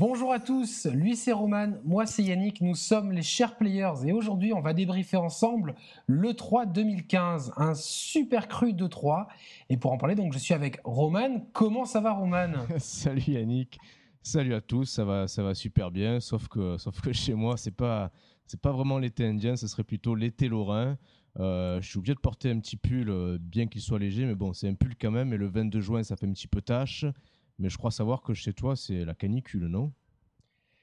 Bonjour à tous, lui c'est Roman, moi c'est Yannick, nous sommes les chers players et aujourd'hui on va débriefer ensemble le 3 2015, un super cru de 3 et pour en parler donc je suis avec Roman, comment ça va Roman? Salut Yannick, salut à tous, ça va, ça va super bien sauf que, sauf que chez moi c'est pas, c'est pas vraiment l'été indien, ce serait plutôt l'été lorrain. Euh, je suis obligé de porter un petit pull euh, bien qu'il soit léger mais bon c'est un pull quand même et le 22 juin ça fait un petit peu tâche. Mais je crois savoir que chez toi, c'est la canicule, non?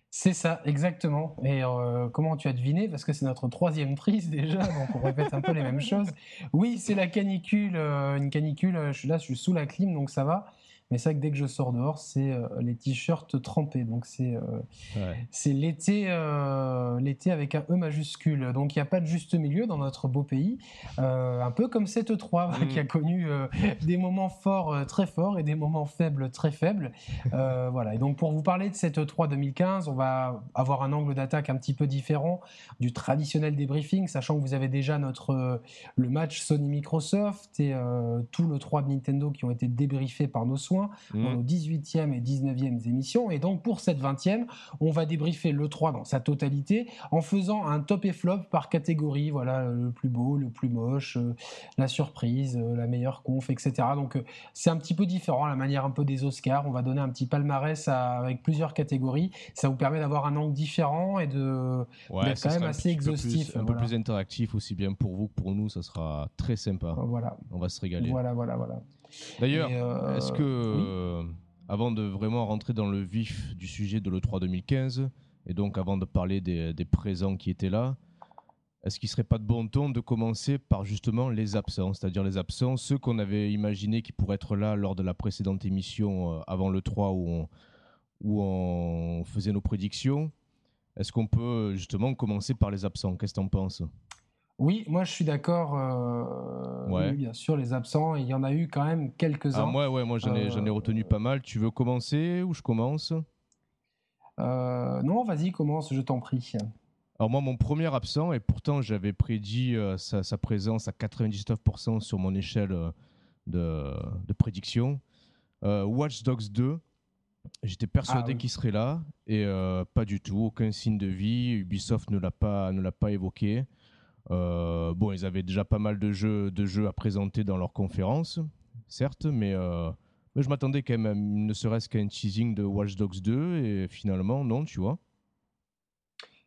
C'est ça, exactement. Et euh, comment tu as deviné? Parce que c'est notre troisième prise déjà, donc on répète un peu les mêmes choses. Oui, c'est la canicule, euh, une canicule. Je suis là, je suis sous la clim, donc ça va. Mais c'est vrai que dès que je sors dehors, c'est euh, les t-shirts trempés. Donc c'est euh, c'est l'été euh, l'été avec un E majuscule. Donc il n'y a pas de juste milieu dans notre beau pays. un peu comme cette 3 mm. qui a connu des moments forts très forts et des moments faibles très faibles. voilà. Et donc pour vous parler de cette 3 2015, on va avoir un angle d'attaque un petit peu différent du traditionnel débriefing, sachant que vous avez déjà notre le match Sony Microsoft et tout le 3 de Nintendo qui ont été débriefés par nos soins dans mmh. nos 18e et 19e émissions. Et donc pour cette 20e, on va débriefer le 3 dans sa totalité en faisant un top et flop par catégorie. Voilà, le plus beau, le plus moche, euh, la surprise, euh, la meilleure conf, etc. Donc euh, c'est un petit peu différent, la manière un peu des Oscars. On va donner un petit palmarès avec plusieurs catégories. Ça vous permet d'avoir un angle différent et de d'être quand même assez exhaustif. un peu plus interactif aussi bien pour vous que pour nous. Ça sera très sympa. Voilà. On va se régaler. Voilà, voilà, voilà. D'ailleurs, euh, est-ce que, euh, avant de vraiment rentrer dans le vif du sujet de l'E3 2015, et donc avant de parler des, présents qui étaient là, est-ce qu'il ne serait pas de bon ton de commencer par justement les absents, c'est-à-dire les absents, ceux qu'on avait imaginé qui pourraient être là lors de la précédente émission euh, avant le 3 où on, où on faisait nos prédictions? Est-ce qu'on peut justement commencer par les absents? Qu'est-ce que tu en penses? Oui, moi je suis d'accord. Euh, bien sûr, les absents, il y en a eu quand même quelques-uns. Ah, moi, ouais, moi j'en ai, ai, retenu pas mal. Tu veux commencer ou je commence? Euh, Non, vas-y, commence, je t'en prie. Alors moi, mon premier absent, et pourtant j'avais prédit euh, sa, présence à 99% sur mon échelle de, de prédiction, Watch Dogs 2. J'étais persuadé ah qu'il serait là, et pas du tout, aucun signe de vie. Ubisoft ne l'a pas, ne l'a pas évoqué. Euh, bon, ils avaient déjà pas mal de jeux, à présenter dans leur conférence, certes, mais, euh, mais je m'attendais quand même, ne serait-ce qu'à un teasing de Watch Dogs 2, et finalement, non, tu vois.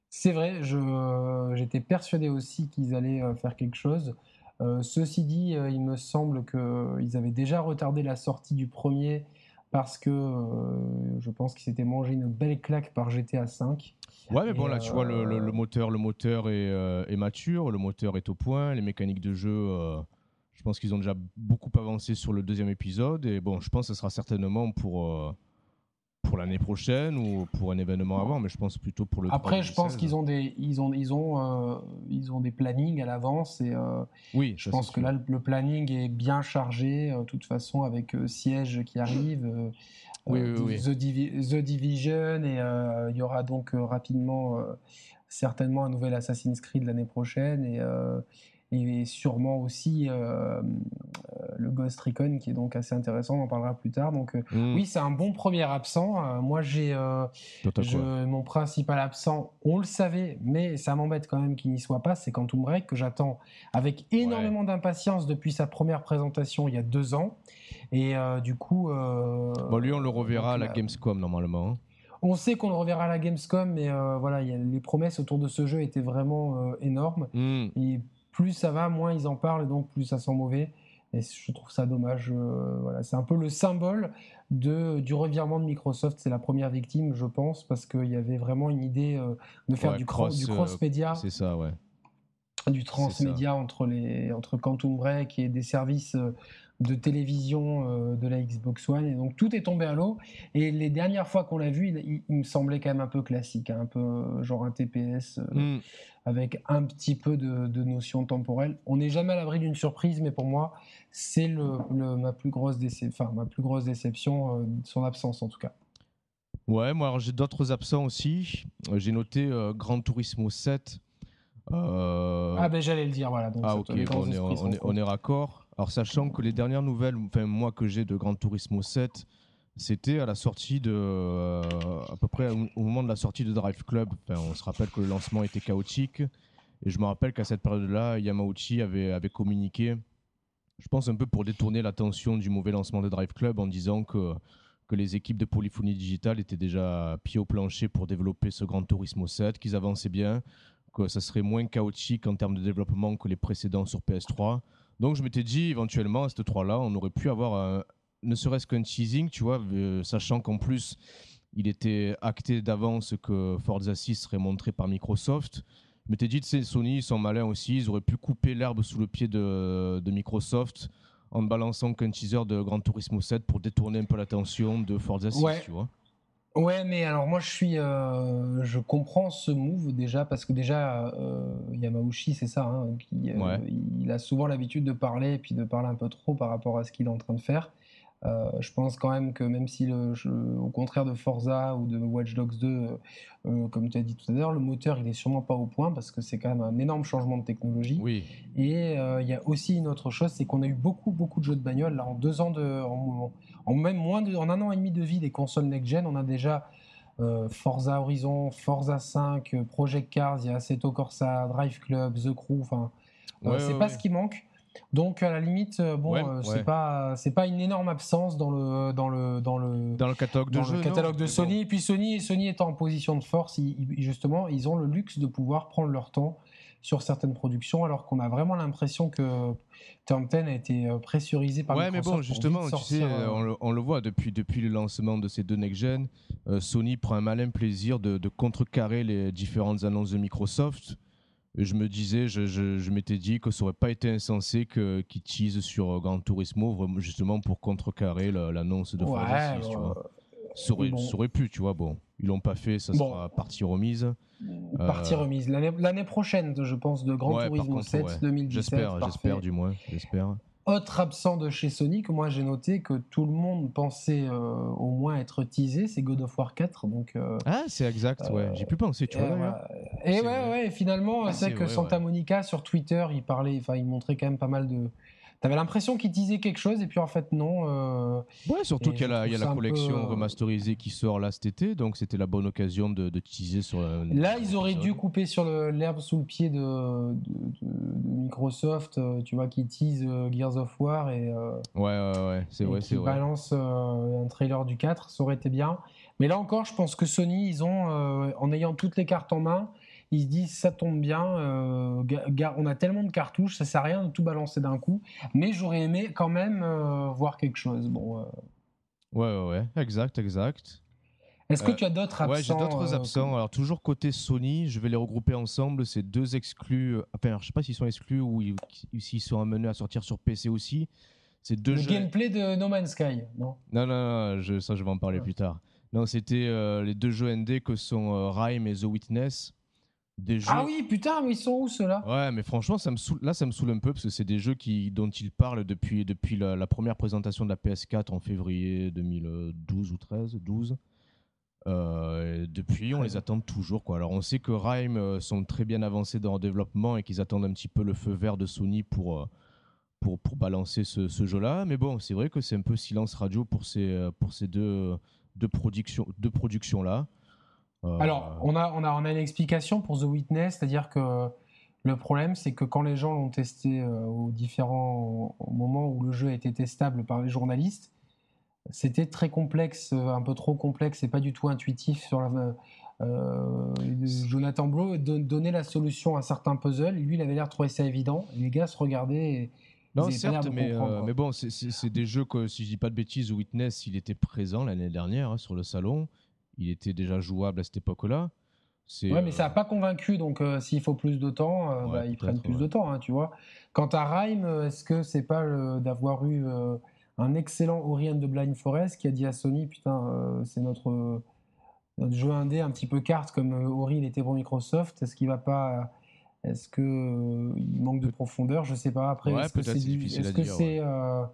C'est vrai, j'étais persuadé aussi qu'ils allaient euh, faire quelque chose. ceci dit, il me semble qu'ils avaient déjà retardé la sortie du premier parce que je pense qu'ils s'étaient mangé une belle claque par GTA V. Ouais, mais bon, là, tu vois, le, le, moteur, le moteur est, euh, est, mature, le moteur est au point, les mécaniques de jeu, euh, je pense qu'ils ont déjà beaucoup avancé sur le deuxième épisode. Et bon, je pense que ce sera certainement pour, euh, pour l'année prochaine ou pour un événement avant, mais je pense plutôt pour le. Après, je pense qu'ils ont des, ils ont, ils ont, ils ont des plannings à l'avance et. oui, je pense que là, le planning est bien chargé, de toute façon, avec Siège qui arrive. Euh, The, Division et euh, il y aura donc euh, rapidement certainement un nouvel Assassin's Creed l'année prochaine et, et sûrement aussi le Ghost Recon qui est donc assez intéressant, on en parlera plus tard. Donc mm. oui, c'est un bon premier absent. moi j'ai mon principal absent, on le savait, mais ça m'embête quand même qu'il n'y soit pas, c'est Quantum Break que j'attends avec énormément d'impatience depuis sa première présentation il y a deux ans. Et euh, du coup. Euh, bon, lui, on le reverra à la Gamescom normalement. Hein. On sait qu'on le reverra à la Gamescom, mais euh, voilà, les promesses autour de ce jeu étaient vraiment énormes. Et plus ça va, moins ils en parlent, et donc plus ça sent mauvais. Et je trouve ça dommage. voilà, c'est un peu le symbole de, du revirement de Microsoft. C'est la première victime, je pense, parce qu'il y avait vraiment une idée de faire du, cross, du cross-média. c'est ça, ouais. Du transmédia entre, les, entre Quantum Break et des services de télévision euh, de la Xbox One. Et donc tout est tombé à l'eau. Et les dernières fois qu'on l'a vu, il, me semblait quand même un peu classique, hein, un peu euh, genre un TPS euh, mm. avec un petit peu de, de notion temporelle. On n'est jamais à l'abri d'une surprise, mais pour moi, c'est le, ma, plus grosse enfin, ma plus grosse déception, son absence en tout cas. Ouais, moi j'ai d'autres absents aussi. J'ai noté Grand Turismo 7. Ah ben j'allais le dire, voilà. Donc, ah ok, on, est, on, est, on est raccord. Alors, sachant que les dernières nouvelles, enfin, moi que j'ai de Gran Turismo 7, c'était à la sortie de. euh, à peu près au, moment de la sortie de Drive Club. On se rappelle que le lancement était chaotique. Et je me rappelle qu'à cette période-là, Yamauchi avait, communiqué, je pense un peu pour détourner l'attention du mauvais lancement de Drive Club en disant que, que les équipes de Polyphonie Digital étaient déjà pieds au plancher pour développer ce Gran Turismo 7, qu'ils avançaient bien, que ça serait moins chaotique en termes de développement que les précédents sur PS3. Donc je m'étais dit, éventuellement, à cette 3-là, on aurait pu avoir un- ne serait-ce qu'un teasing, tu vois, euh, sachant qu'en plus, il était acté d'avance que Forza 6 serait montré par Microsoft. Je m'étais dit, tu sais, Sony, ils sont malins aussi, ils auraient pu couper l'herbe sous le pied de, de Microsoft en ne balançant qu'un teaser de Gran Turismo 7 pour détourner un peu l'attention de Forza 6, Ouais. tu vois. Ouais, mais alors moi je suis, euh, je comprends ce move déjà parce que déjà euh, Yamauchi c'est ça, hein, qui, euh, Ouais. il a souvent l'habitude de parler et puis de parler un peu trop par rapport à ce qu'il est en train de faire. Euh, je pense quand même que même si le, je- au contraire de Forza ou de Watch Dogs 2, euh, euh, comme tu as dit tout à l'heure, le moteur il est sûrement pas au point parce que c'est quand même un énorme changement de technologie. Oui, Et euh, il y a aussi une autre chose, c'est qu'on a eu beaucoup, beaucoup de jeux de bagnole. Là, en deux ans de, en, en même moins de, en un an et demi de vie des consoles next-gen, on a déjà Forza Horizon, Forza 5, euh, Project Cars, il y a Assetto Corsa, Drive Club, The Crew. Enfin, Ouais, c'est ouais, pas ouais. ce qui manque. Donc à la limite, euh, bon, Ouais, euh, ouais. c'est pas, c'est pas une énorme absence dans le, dans le, dans le, dans le catalogue de dans jeux. le non, catalogue de mais Sony. bon. Et puis Sony, Sony étant en position de force, ils- justement, ils ont le luxe de pouvoir prendre leur temps sur certaines productions, alors qu'on a vraiment l'impression que Turn 10 a été euh, pressurisé par Ouais, mais Microsoft bon, justement, tu sais, euh, euh, on, le, on le voit depuis, depuis le lancement de ces deux next-gen, euh, Sony prend un malin plaisir de, de contrecarrer les différentes annonces de Microsoft. Je me disais, je, je- je m'étais dit que ça aurait pas été insensé que- qu'ils teasent sur euh, Gran Turismo, justement pour contrecarrer la- l'annonce de Forza Ouais, 6, tu vois. Ça aurait, bon. ça aurait pu, tu vois, bon. Ils l'ont pas fait, ça Bon. sera partie remise. partie euh, remise. L'année prochaine, je pense, de Gran Ouais, par Turismo contre, 7 ouais. 2017. J'espère, j'espère du moins, j'espère. Autre absent de chez Sony que moi j'ai noté que tout le monde pensait euh, au moins être teasé, c'est God of War 4. Donc, euh, Ah, c'est exact, ouais. J'ai pu penser, tu vois, Et, ouais. Et ouais, vrai. ouais, et finalement, Ah, c'est c'est que vrai, Santa ouais. Monica sur Twitter, il parlait, enfin, il montrait quand même pas mal de. T'avais l'impression qu'il disait quelque chose, et puis en fait, non. euh, Ouais, surtout qu'il y a la, y a collection peu, euh, remasterisée qui sort là cet été, donc c'était la bonne occasion de, de teaser sur. un- Là, ils auraient dû couper sur l'herbe sous le pied de, de- de- de Microsoft, euh, tu vois, qui tease euh, Gears of War et, euh, Ouais, ouais, ouais, c'est vrai, c'est vrai. balance euh, un trailer du 4, ça aurait été bien. Mais là encore, je pense que Sony, ils ont, euh, en ayant toutes les cartes en main, ils se disent ça tombe bien, euh, on a tellement de cartouches, ça sert à rien de tout balancer d'un coup. Mais j'aurais aimé quand même euh, voir quelque chose. Bon, euh, Ouais, ouais, ouais, exact, exact. est-ce que tu as d'autres absents Ouais, j'ai d'autres absents. Alors, toujours côté Sony, je vais les regrouper ensemble. C'est deux exclus. Enfin, je sais pas s'ils sont exclus ou ils- s'ils sont amenés à sortir sur PC aussi. C'est deux Le jeux. gameplay de No Man's Sky, non? Non, non, non, je- ça, je vais en parler Ouais. plus tard. Non, c'était euh, les deux jeux ND que sont euh, Rime et The Witness. Des jeux. Ah oui, putain, mais ils sont où ceux-là? Ouais, mais franchement, ça me saoule- là, ça me saoule un peu parce que c'est des jeux qui, dont ils parlent depuis, depuis la, la première présentation de la PS4 en février 2012 ou 13, 12. Euh, depuis, on les attend toujours. Quoi. Alors, on sait que Rime euh, sont très bien avancés dans leur développement et qu'ils attendent un petit peu le feu vert de Sony pour, euh, pour, pour balancer ce, ce jeu-là. Mais bon, c'est vrai que c'est un peu silence radio pour ces, pour ces deux, deux, productions, deux productions-là. Euh, Alors, on a, on, a, on a une explication pour The Witness, c'est-à-dire que le problème, c'est que quand les gens l'ont testé euh, aux différents au moment où le jeu a été testable par les journalistes, c'était très complexe, euh, un peu trop complexe et pas du tout intuitif sur la. euh, Jonathan Blow don- donnait la solution à certains puzzles, lui il avait l'air de trouver ça évident, les gars se regardaient et Non, certes, mais, euh, bon, c'est des jeux que, si je dis pas de bêtises, Witness, il était présent l'année dernière hein, sur le salon. Il était déjà jouable à cette époque-là. Ouais, mais ça euh, n'a pas convaincu, donc euh, s'il faut plus de temps, euh, Ouais, bah, ils prennent plus ouais. de temps, hein, tu vois. Quant à Rhyme, euh, est-ce que c'est pas d'avoir eu euh, un excellent Ori and the Blind Forest qui a dit à Sony, putain, euh, c'est notre, euh, notre jeu indé un petit peu carte comme euh, Ori il était pour Microsoft, est-ce qu'il va pas, est-ce que euh, il manque de profondeur, je sais pas. Après, est-ce que c'est que dire, c'est, euh,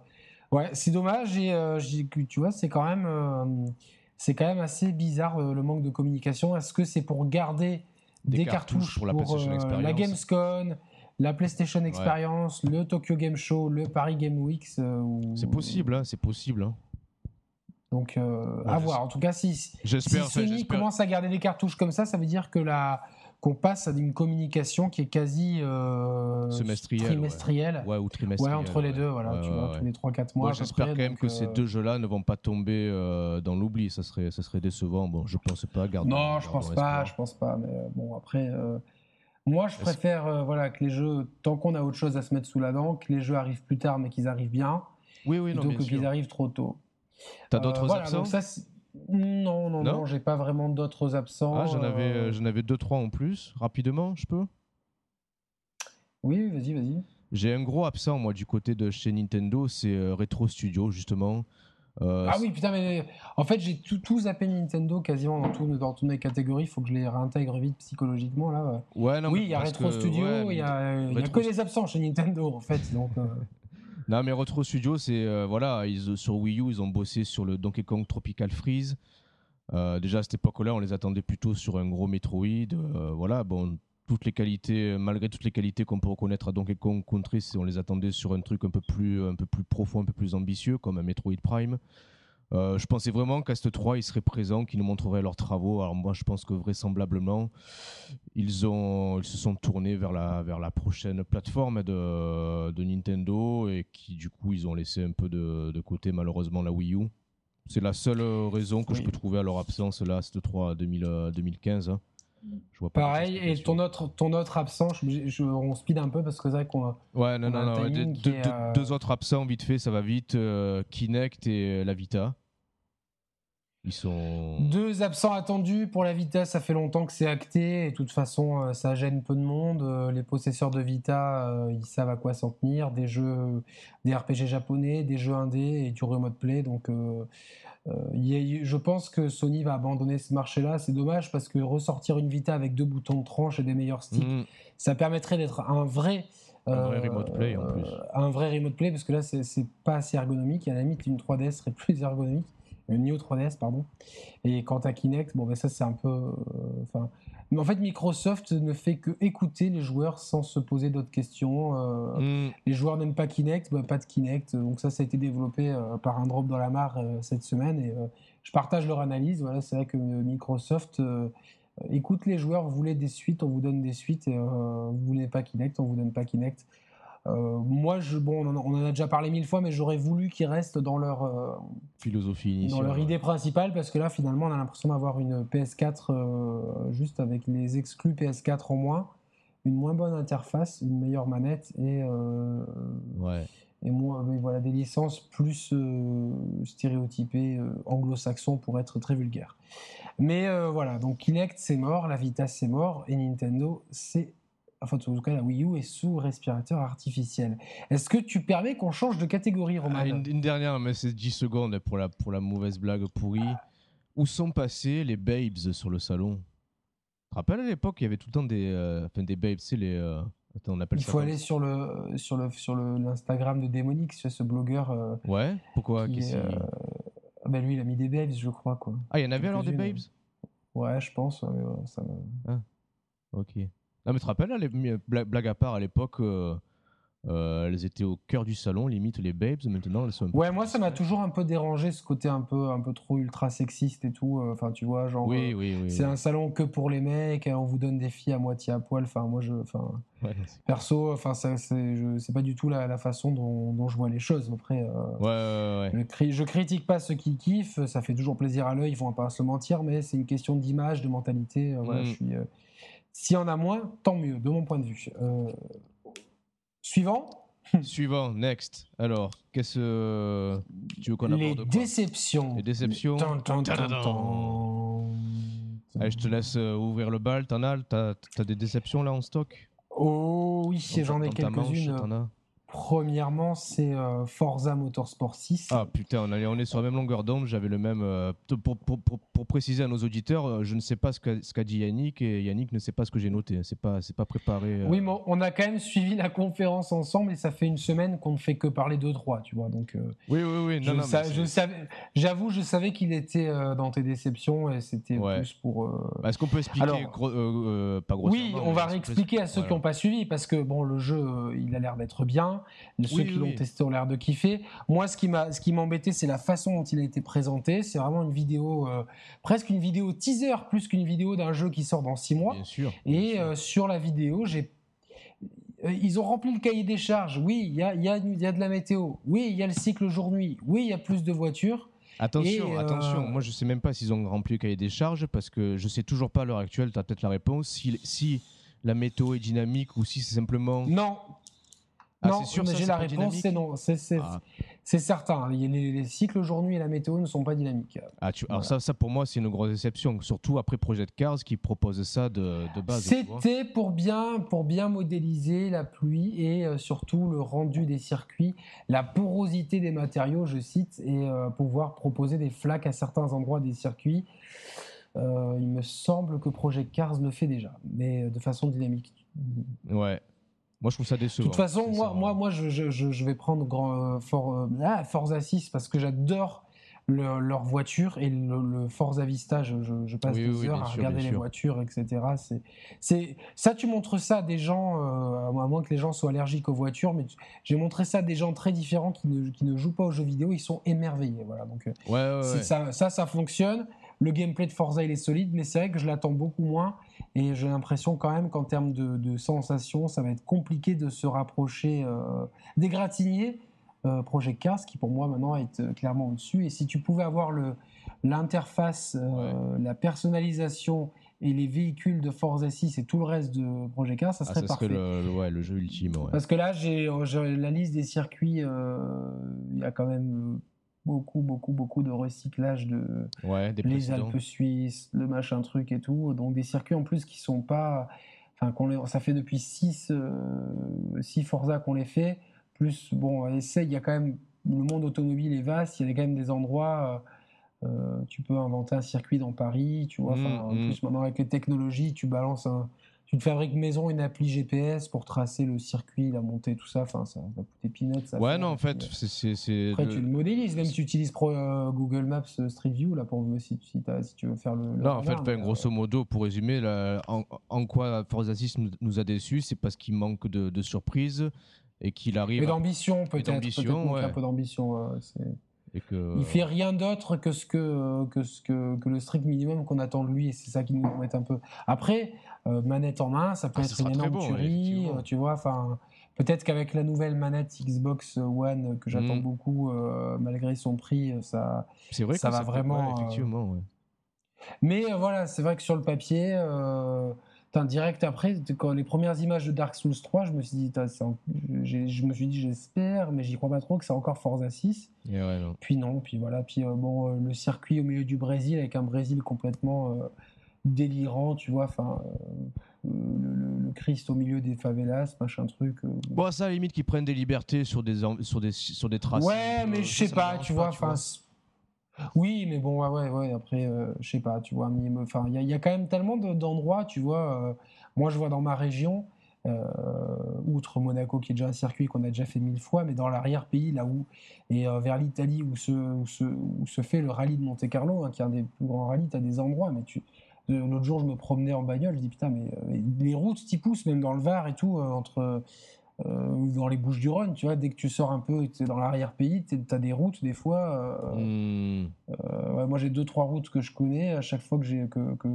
ouais, c'est dommage et euh, tu vois, c'est quand même. C'est quand même assez bizarre euh, le manque de communication. Est-ce que c'est pour garder Des des, cartouches cartouches, pour la PlayStation euh, la Gamescom, la PlayStation Experience, le Tokyo Game Show, le Paris Game Week euh, ou- c'est possible, hein, c'est possible. hein. Donc, euh, à voir. En tout cas, si, si Sony commence à garder des cartouches comme ça, ça veut dire que la qu'on passe à une communication qui est quasi euh, Semestrielle, ouais. trimestrielle. Ouais, ou Ouais, trimestriel. entre les ouais. deux, voilà, Ouais, tu ouais, vois, ouais. tous les 3-4 mois. Peu j'espère quand même que ces euh, deux jeux-là ne vont pas tomber euh, dans l'oubli. Ça serait, ça serait décevant. Bon, je pense pas. Gardons, Non, je pense pas, je pense pas. Mais euh, bon, après, euh, moi, je préfère euh, voilà que les jeux, tant qu'on a autre chose à se mettre sous la dent, que les jeux arrivent plus tard, mais qu'ils arrivent bien, Oui, oui, non, plutôt que qu'ils arrivent trop tôt. T'as Euh, d'autres voilà, ça, c'est- non, non, Non non, j'ai pas vraiment d'autres absents. Ah, j'en avais, euh, j'en avais deux, trois en plus. Rapidement, je peux? Oui, vas-y, vas-y. J'ai un gros absent, moi, du côté de chez Nintendo, c'est euh, Retro Studio, justement. Euh, Ah oui, putain, mais en fait, j'ai tout, tout zappé Nintendo quasiment dans, tout, dans toutes mes catégories. Il faut que je les réintègre vite psychologiquement. là. Ouais, non, oui, il y a Retro que- Studio, ouais, il y a, il y a que des absents chez Nintendo en fait. Donc, euh, Non, mais Retro Studio, c'est euh, voilà, ils, sur Wii U, ils ont bossé sur le Donkey Kong Tropical Freeze. Euh, déjà à cette époque-là, on les attendait plutôt sur un gros Metroid. Euh, voilà, bon, toutes les qualités, malgré toutes les qualités qu'on peut reconnaître à Donkey Kong Country, on les attendait sur un truc un peu plus, un peu plus profond, un peu plus ambitieux, comme un Metroid Prime. Euh, je pensais vraiment qu'à cette 3, ils seraient présents, qu'ils nous montreraient leurs travaux. Alors moi, je pense que vraisemblablement, ils, ont, ils se sont tournés vers la, vers la prochaine plateforme de, de Nintendo et qui, du coup, ils ont laissé un peu de, de côté, malheureusement, la Wii U. C'est la seule euh, raison que je peux trouver à leur absence, là, cette 3 2000, euh, 2015. hein. Je vois pas d'autres pareil, et ton autre, ton autre absent, je, je- on speed un peu parce que c'est vrai qu'on a. Ouais, non, on non, non. ouais, deux, deux- euh, deux autres absents, vite fait, ça va vite. euh, Kinect et euh, la Vita. Ils sont. Deux absents attendus pour la Vita, ça fait longtemps que c'est acté et de toute façon ça gêne peu de monde. Les possesseurs de Vita, euh, ils savent à quoi s'en tenir. Des jeux, des RPG japonais, des jeux indés et du remote play. Donc euh, euh, je pense que Sony va abandonner ce marché-là. C'est dommage parce que ressortir une Vita avec deux boutons de tranche et des meilleurs sticks, Mm. ça permettrait d'être un vrai. Un vrai euh, remote play, en plus. Un vrai remote play parce que là c'est pas assez ergonomique. À la limite, une 3DS serait plus ergonomique. Une Neo 3DS, pardon. Et quant à Kinect, bon, ben ça c'est un peu. euh, mais en fait, Microsoft ne fait que écouter les joueurs sans se poser d'autres questions. euh, Mm. les joueurs n'aiment pas Kinect, bah, pas de Kinect. Donc ça, ça a été développé euh, par un drop dans la mare euh, cette semaine et je partage leur analyse. Voilà, c'est vrai que Microsoft écoute les joueurs. Vous voulez des suites, on vous donne des suites. Et, vous voulez pas Kinect, on vous donne pas Kinect. Euh, moi, je, bon, on en, a, déjà parlé mille fois, mais j'aurais voulu qu'ils restent dans leur euh, Philosophie dans initiale. leur idée principale parce que là finalement on a l'impression d'avoir une PS4 euh, juste avec les exclus PS4 en moins, une moins bonne interface, une meilleure manette et, Ouais. et mais voilà, des licences plus euh, stéréotypées euh, anglo-saxons pour être très vulgaire. Mais euh, voilà, donc Kinect c'est mort, la Vita c'est mort et Nintendo c'est enfin en tout cas la Wii U est sous respirateur artificiel. Est-ce que tu permets qu'on change de catégorie, Roman Ah, une, une dernière, mais c'est 10 secondes pour la, pour la mauvaise blague pourrie. Où sont passés les babes sur le salon? Tu te rappelles à l'époque, il y avait tout le temps des, euh, enfin, des babes, c'est les. euh, Attends, on appelle Il faut aller sur le sur le sur l'Instagram de Démonique, c'est ce blogueur. euh, Ouais, pourquoi? qui est, ah ben lui, il a mis des babes, je crois quoi. Ah, il y en avait alors des babes? Ouais, je pense. ouais, mais ouais, ça me- Ok. Non, mais tu te rappelles, là, les, à part, à l'époque, euh, euh, elles étaient au cœur du salon, limite les babes, maintenant elles sont Ouais, moi ça m'a toujours un peu dérangé ce côté un peu un peu trop ultra sexiste et tout. euh, Enfin, tu vois, genre. Oui, oui, oui. C'est un salon que pour les mecs, on vous donne des filles à moitié à poil. Enfin, moi, je, enfin, Ouais, perso, enfin, ça, c'est, pas du tout la, la façon dont, dont je vois les choses. Après, euh, ouais, ouais, ouais. Je, je critique pas ceux qui kiffent, ça fait toujours plaisir à l'œil, ils vont pas se mentir, mais c'est une question d'image, de mentalité. voilà, Mm. je suis. euh, S'il y en a moins, tant mieux, de mon point de vue. Euh, Suivant, Suivant, next. Alors, qu'est-ce que tu veux qu'on les aborde quoi? déceptions. Les déceptions. Tan, tan, tan, Tadadam. tan. Allez, je te laisse euh, ouvrir le bal. T'en as T'as as des déceptions là en stock? Oh oui, Dans j'en ai dans ta manche, quelques-unes. t'en as Premièrement, c'est euh, Forza Motorsport 6. Ah putain, on, est- on est sur la même longueur d'onde. J'avais le même. euh, pour, pour- pour- pour préciser à nos auditeurs, euh, je ne sais pas ce qu'a dit Yannick et Yannick ne sait pas ce que j'ai noté. C'est pas, c'est pas préparé. euh. Oui, mais on a quand même suivi la conférence ensemble et ça fait une semaine qu'on ne fait que parler de droit, tu vois. Donc, euh, oui, oui, oui. Non, non, je j'avoue, je savais qu'il était dans tes déceptions et c'était Ouais. plus pour. Bah, Est-ce qu'on peut expliquer Alors- gros- pas Oui, on va réexpliquer à ceux qui n'ont pas suivi parce que bon, le jeu, il a l'air d'être bien. Bien. Ceux qui l'ont testé ont l'air de kiffer. Moi, ce qui m'a, ce qui m'embêtait, c'est la façon dont il a été présenté. C'est vraiment une vidéo, euh, presque une vidéo teaser plus qu'une vidéo d'un jeu qui sort dans six mois. Bien sûr. Et euh, sur la vidéo, j'ai ils ont rempli le cahier des charges. Oui, il y a, y, a, y a, de la météo. Oui, il y a le cycle jour-nuit. Oui, il y a plus de voitures. Attention, attention. Moi, je sais même pas s'ils ont rempli le cahier des charges parce que je sais toujours pas à l'heure actuelle. Tu as peut-être la réponse. Si, si la météo est dynamique ou si c'est simplement. Non. Ah, non, sûr, mais j'ai la réponse, c'est non. C'est ah. certain. Les, les, cycles jour-nuit et la météo ne sont pas dynamiques. Ah, tu, Alors ça, ça, pour moi, c'est une grosse déception. Surtout après Project Cars qui propose ça de, de base. C'était pour bien, pour bien modéliser la pluie et euh, surtout le rendu des circuits, la porosité des matériaux, je cite, et euh, pouvoir proposer des flaques à certains endroits des circuits. Euh, il me semble que Project Cars le fait déjà, mais de façon dynamique. Ouais. Moi, je trouve ça décevant. De toute façon, moi, moi, moi je, je, je, vais prendre grand, euh, For, euh, ah, Forza 6 parce que j'adore leur voiture et le, Forza Vista. Je, passe des heures à regarder les voitures, etc. C'est, ça, tu montres ça à des gens, à moins que les gens soient allergiques aux voitures, mais j'ai montré ça à des gens très différents qui ne, qui ne jouent pas aux jeux vidéo. Ils sont émerveillés. Voilà. Donc, Ça, ça, ça fonctionne. Le gameplay de Forza, il est solide, mais c'est vrai que je l'attends beaucoup moins. Et j'ai l'impression quand même qu'en termes de, sensations, ça va être compliqué de se rapprocher euh, des Gratiniers. Euh, Project Cars, qui pour moi maintenant est euh, clairement au-dessus. Et si tu pouvais avoir l'interface, la personnalisation et les véhicules de Forza 6 et tout le reste de Project Cars, ça ah, serait ah, ça Serait le, le, jeu ultime. Parce que là, j'ai la liste des circuits, il y a quand même beaucoup, beaucoup, beaucoup de recyclage de les Alpes suisses, le machin truc et tout. Donc des circuits en plus qui sont pas. Enfin, qu'on ça fait depuis 6 six, euh, Forza qu'on les fait. Plus, bon, essaye, il y a quand même. Le monde automobile est vaste, il y a quand même des endroits. Euh, euh, tu peux inventer un circuit dans Paris, tu vois. Mmh, en mmh. plus, maintenant, avec les technologies, tu balances un, tu te fabriques maison une appli GPS pour tracer le circuit, la montée, tout ça. Enfin, ça va coûter peanuts. Ça ouais, non, en fait, c'est. Après, tu le modélises. Même si tu utilises euh, Google Maps euh, Street View, là, pour si, si, si tu veux faire le. non, en fait, grosso modo, pour résumer, en, quoi Forza 6 nous, a déçus, c'est parce qu'il manque de, de surprises et qu'il arrive. Mais d'ambition, peut-être. D'ambition, ouais. Un peu d'ambition. Et que... Il fait rien d'autre que ce que, que, ce que, que le strict minimum qu'on attend de lui, et c'est ça qui nous met un peu. Après, euh, manette en main, ça peut ah, être une énorme tuerie, euh, tu vois. Enfin, peut-être qu'avec la nouvelle manette Xbox One que j'attends mm. beaucoup, euh, malgré son prix, ça, vrai ça va vraiment. Mais voilà, c'est vrai que sur le papier, direct après, quand les premières images de Dark Souls 3, je me suis dit, je me suis dit, j'espère, mais j'y crois pas trop que c'est encore Forza 6. Puis non, puis voilà, puis bon, le circuit au milieu du Brésil avec un Brésil complètement délirant, tu vois, enfin, euh, le, Christ au milieu des favelas, machin truc. Euh. Bon, ça, à la limite, qu'ils prennent des libertés sur des, sur des, sur des traces. Ouais, mais je sais pas, tu vois, enfin. Oui, mais bon, ouais, ouais, après, euh, je sais pas, tu vois, il y, a quand même tellement d'endroits, tu vois. moi, je vois dans ma région, outre Monaco qui est déjà un circuit qu'on a déjà fait mille fois, mais dans l'arrière-pays, là où, et vers l'Italie où se, fait le rallye de Monte Carlo, hein, qui est un des plus grands rallyes, tu as des endroits, mais tu, L'autre jour, je me promenais en bagnole, je dis putain, mais euh, les routes t'y poussent, même dans le Var et tout, euh, entre euh, dans les Bouches du Rhône, tu vois, dès que tu sors un peu, tu es dans l'arrière-pays, tu as des routes des fois. Hmm. moi, j'ai deux, trois routes que je connais. À chaque fois que, j'ai, que, que,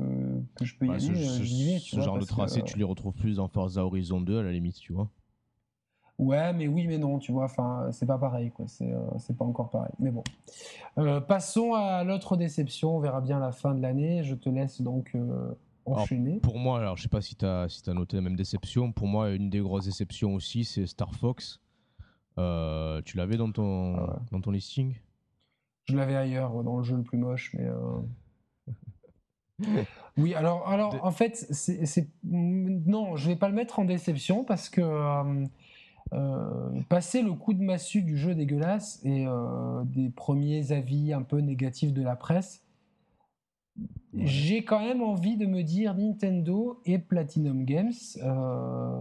que je peux y aller, j'y vais. ce genre de tracé, tu les retrouves plus dans Forza Horizon 2 à la limite, tu vois. Ouais, mais oui, mais non, tu vois, enfin, c'est pas pareil, quoi. C'est, euh, c'est pas encore pareil. Mais bon. Euh, passons à l'autre déception. On verra bien la fin de l'année. Je te laisse donc euh, enchaîner. pour moi, alors, je sais pas si tu as, si as noté la même déception. Pour moi, une des grosses déceptions aussi, c'est Star Fox. tu l'avais dans ton, ah dans ton listing? Je l'avais ailleurs, dans le jeu le plus moche, mais. oui, alors, alors en fait, c'est, non, je vais pas le mettre en déception parce que euh, passer le coup de massue du jeu dégueulasse et euh, des premiers avis un peu négatifs de la presse, j'ai quand même envie de me dire Nintendo et Platinum Games. Euh,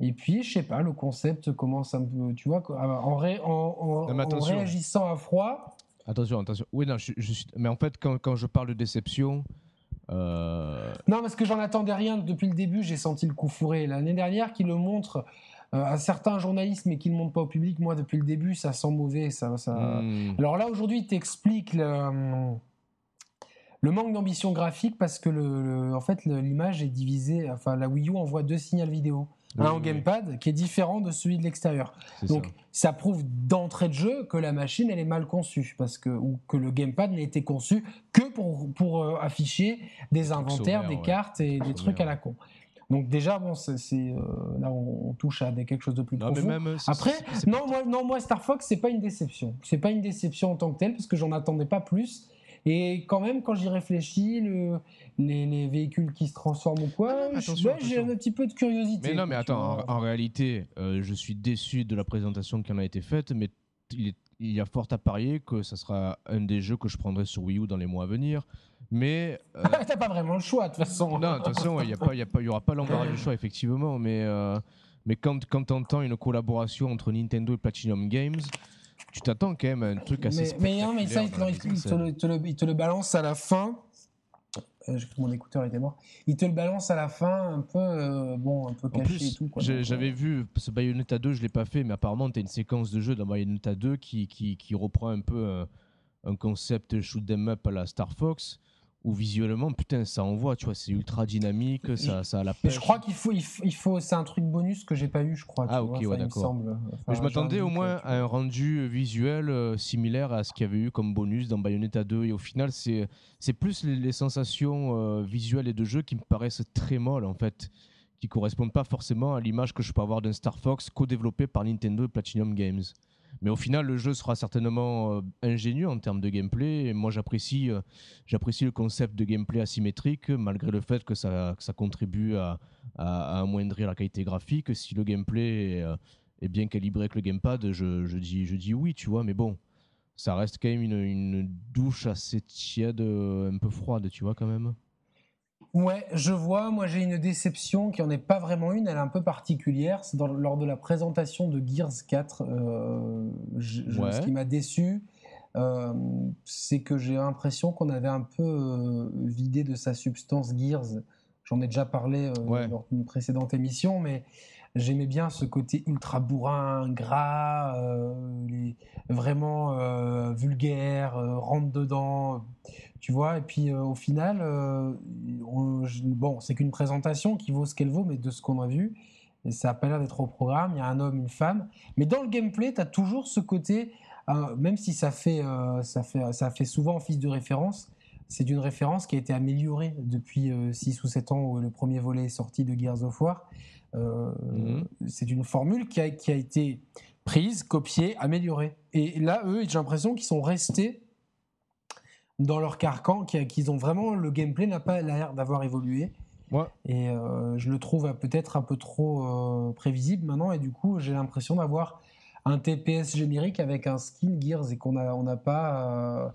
et puis, je sais pas, le concept commence un peu, tu vois, en, réagissant à froid. Attention, attention. Oui, non, je, mais en fait, quand, quand, je parle de déception, euh, non, parce que j'en attendais rien depuis le début, j'ai senti le coup fourré. L'année dernière, qui le montre euh, à certains journalistes, mais qui ne le montrent pas au public, moi, depuis le début, ça sent mauvais. Ça, ça... Hmm. Alors là, aujourd'hui, il t'explique le, le manque d'ambition graphique parce que le, le- en fait, l'image est divisée. Enfin, la Wii U envoie deux signaux vidéo. Oui, un au oui, gamepad qui est différent de celui de l'extérieur. Donc, ça. ça. prouve d'entrée de jeu que la machine, elle est mal conçue. Parce que, ou que le gamepad n'a été conçu que pour, pour euh, afficher des inventaires, des ouais. cartes et des trucs à la con. Donc, déjà, bon, c'est, euh, là, on, on touche à des, quelque chose de plus Non, mais profond. c'est- Après, non, moi, non, moi, Star Fox, c'est pas une déception. C'est pas une déception en tant que telle, parce que j'en attendais pas plus. Et quand même, quand j'y réfléchis, le, les, les véhicules qui se transforment ou quoi, Ah, ouais, j'ai un petit peu de curiosité. Mais non, mais attends, en, en réalité, euh, je suis déçu de la présentation qui en a été faite, mais il, est- il y a fort à parier que ça sera un des jeux que je prendrai sur Wii U dans les mois à venir. Mais. euh, T'as pas vraiment le choix, de toute façon. non, de toute façon, il n'y pas, il y a pas- il y aura pas l'embarras du choix, effectivement, mais. euh, mais quand, quand tu entends une collaboration entre Nintendo et Platinum Games, tu t'attends quand même à un truc assez mais, mais, non, mais ça, il te, il le, il te le- il te le balance à la fin. Euh, mon écouteur était mort. Il te le balance à la fin, un peu, euh, bon, un peu En caché plus, et tout. Donc, j'avais euh, vu ce Bayonetta 2, je l'ai pas fait, mais apparemment, tu as une séquence de jeu dans Bayonetta 2 qui, qui, qui reprend un peu un, un concept shoot 'em up à la Star Fox, où visuellement, putain, ça envoie, tu vois, c'est ultra dynamique, ça, ça a la Mais pêche. je crois qu'il faut, il faut, il faut- c'est un truc bonus que j'ai pas eu, je crois. tu Ah, vois, ok, enfin, ouais, d'accord. Enfin, je m'attendais au moins tu vois. à un rendu visuel euh, similaire à ce qu'il y avait eu comme bonus dans Bayonetta 2. Et au final, c'est c'est plus les, les sensations euh, visuelles et de jeu qui me paraissent très molles, en fait, qui correspondent pas forcément à l'image que je peux avoir d'un Star Fox co-développé par Nintendo et Platinum Games. Mais au final, le jeu sera certainement euh, ingénieux en termes de gameplay. Et moi, j'apprécie euh, j'apprécie le concept de gameplay asymétrique, malgré le fait que ça, que ça contribue à, à- amoindrir la qualité graphique. Si le gameplay est, euh, est bien calibré avec le gamepad, je, je dis, je dis oui, tu vois. Mais bon, ça reste quand même une, une douche assez tiède, un peu froide, tu vois, quand même. Ouais, je vois. Moi, j'ai une déception qui en est pas vraiment une. Elle est un peu particulière. C'est lors de la présentation de Gears 4. euh, je- je- Ouais. Ce qui m'a déçu, euh, c'est que j'ai l'impression qu'on avait un peu euh, vidé de sa substance Gears. J'en ai déjà parlé Ouais. lors d'une précédente émission, mais j'aimais bien ce côté ultra bourrin, gras, les- vraiment vulgaire, rentre dedans. Tu vois, et puis euh, au final, euh, on- je- bon, c'est qu'une présentation qui vaut ce qu'elle vaut, mais de ce qu'on a vu, et ça n'a pas l'air d'être au programme. Il y a un homme, une femme, mais dans le gameplay, tu as toujours ce côté, euh, même si ça fait, ça fait, ça fait souvent office de référence, c'est d'une référence qui a été améliorée depuis 6 ou 7 ans où le premier volet est sorti de Gears of War. Mhm. C'est une formule qui a, qui a été prise, copiée, améliorée. Et là, eux, j'ai l'impression qu'ils sont restés dans leur carcan, qui- qu'ils ont vraiment le gameplay n'a pas l'air d'avoir évolué. Ouais. Et euh, je le trouve euh, peut-être un peu trop euh, prévisible maintenant. Et du coup, j'ai l'impression d'avoir un TPS générique avec un skin Gears et qu'on n'a on n'a pas.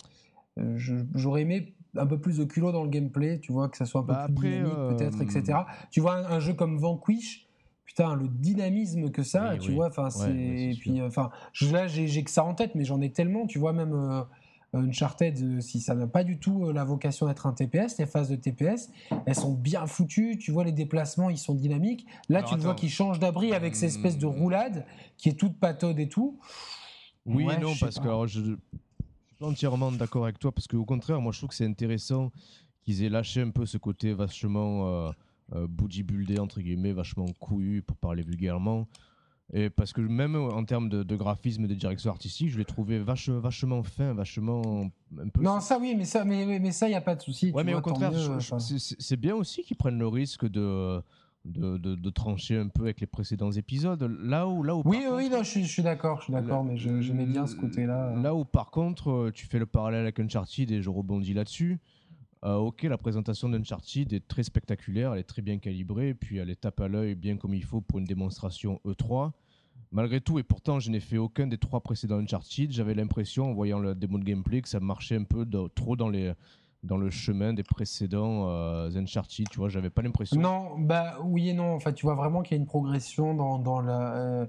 euh, J'aurais aimé un peu plus de culot dans le gameplay, tu vois, que ça soit un peu Bah, plus après, dynamique peut-être, etc. Tu vois, un, un jeu comme Vanquish. Putain, le dynamisme que ça, Oui, tu oui. vois, enfin, Ouais, c'est. ouais, puis, enfin, là, j'ai que ça en tête, mais j'en ai tellement, tu vois, même Uncharted, euh, si ça n'a pas du tout euh, la vocation d'être un TPS, les phases de TPS, elles sont bien foutues, tu vois, les déplacements, ils sont dynamiques. Là, Alors, tu le vois attends. qui change d'abri avec cette espèce de roulade qui est toute pataude et tout. Oui Ouais, et non, parce que alors, je je suis pas entièrement d'accord avec toi, parce qu'au contraire, moi je trouve que c'est intéressant qu'ils aient lâché un peu ce côté vachement euh, euh, bodybuildé, entre guillemets, vachement couillu, pour parler vulgairement. Et parce que même en termes de, de graphisme et de direction artistique, je l'ai trouvé vache, vachement fin, vachement un peu. Non, ça oui, mais ça, mais, mais- ça, il n'y a pas de souci. ouais, tu mais vois, au contraire, c'est- bien aussi qu'ils prennent le risque de, de, de- de trancher un peu avec les précédents épisodes. Là où, là où Oui, oui, contre- non, je suis, je suis d'accord, je suis d'accord, mais j'aimais bien ce côté-là. Là où par contre, tu fais le parallèle avec Uncharted et je rebondis là-dessus. Euh, ok, la présentation d'Uncharted est très spectaculaire, elle est très bien calibrée, puis elle est tape à l'œil bien comme il faut pour une démonstration E3. Malgré tout, et pourtant je n'ai fait aucun des trois précédents Uncharted, j'avais l'impression en voyant le démo de gameplay que ça marchait un peu trop dans le chemin des précédents euh, Uncharted, tu vois, j'avais pas l'impression. Non, bah oui et non. En fait, tu vois vraiment qu'il y a une progression dans, dans la, euh,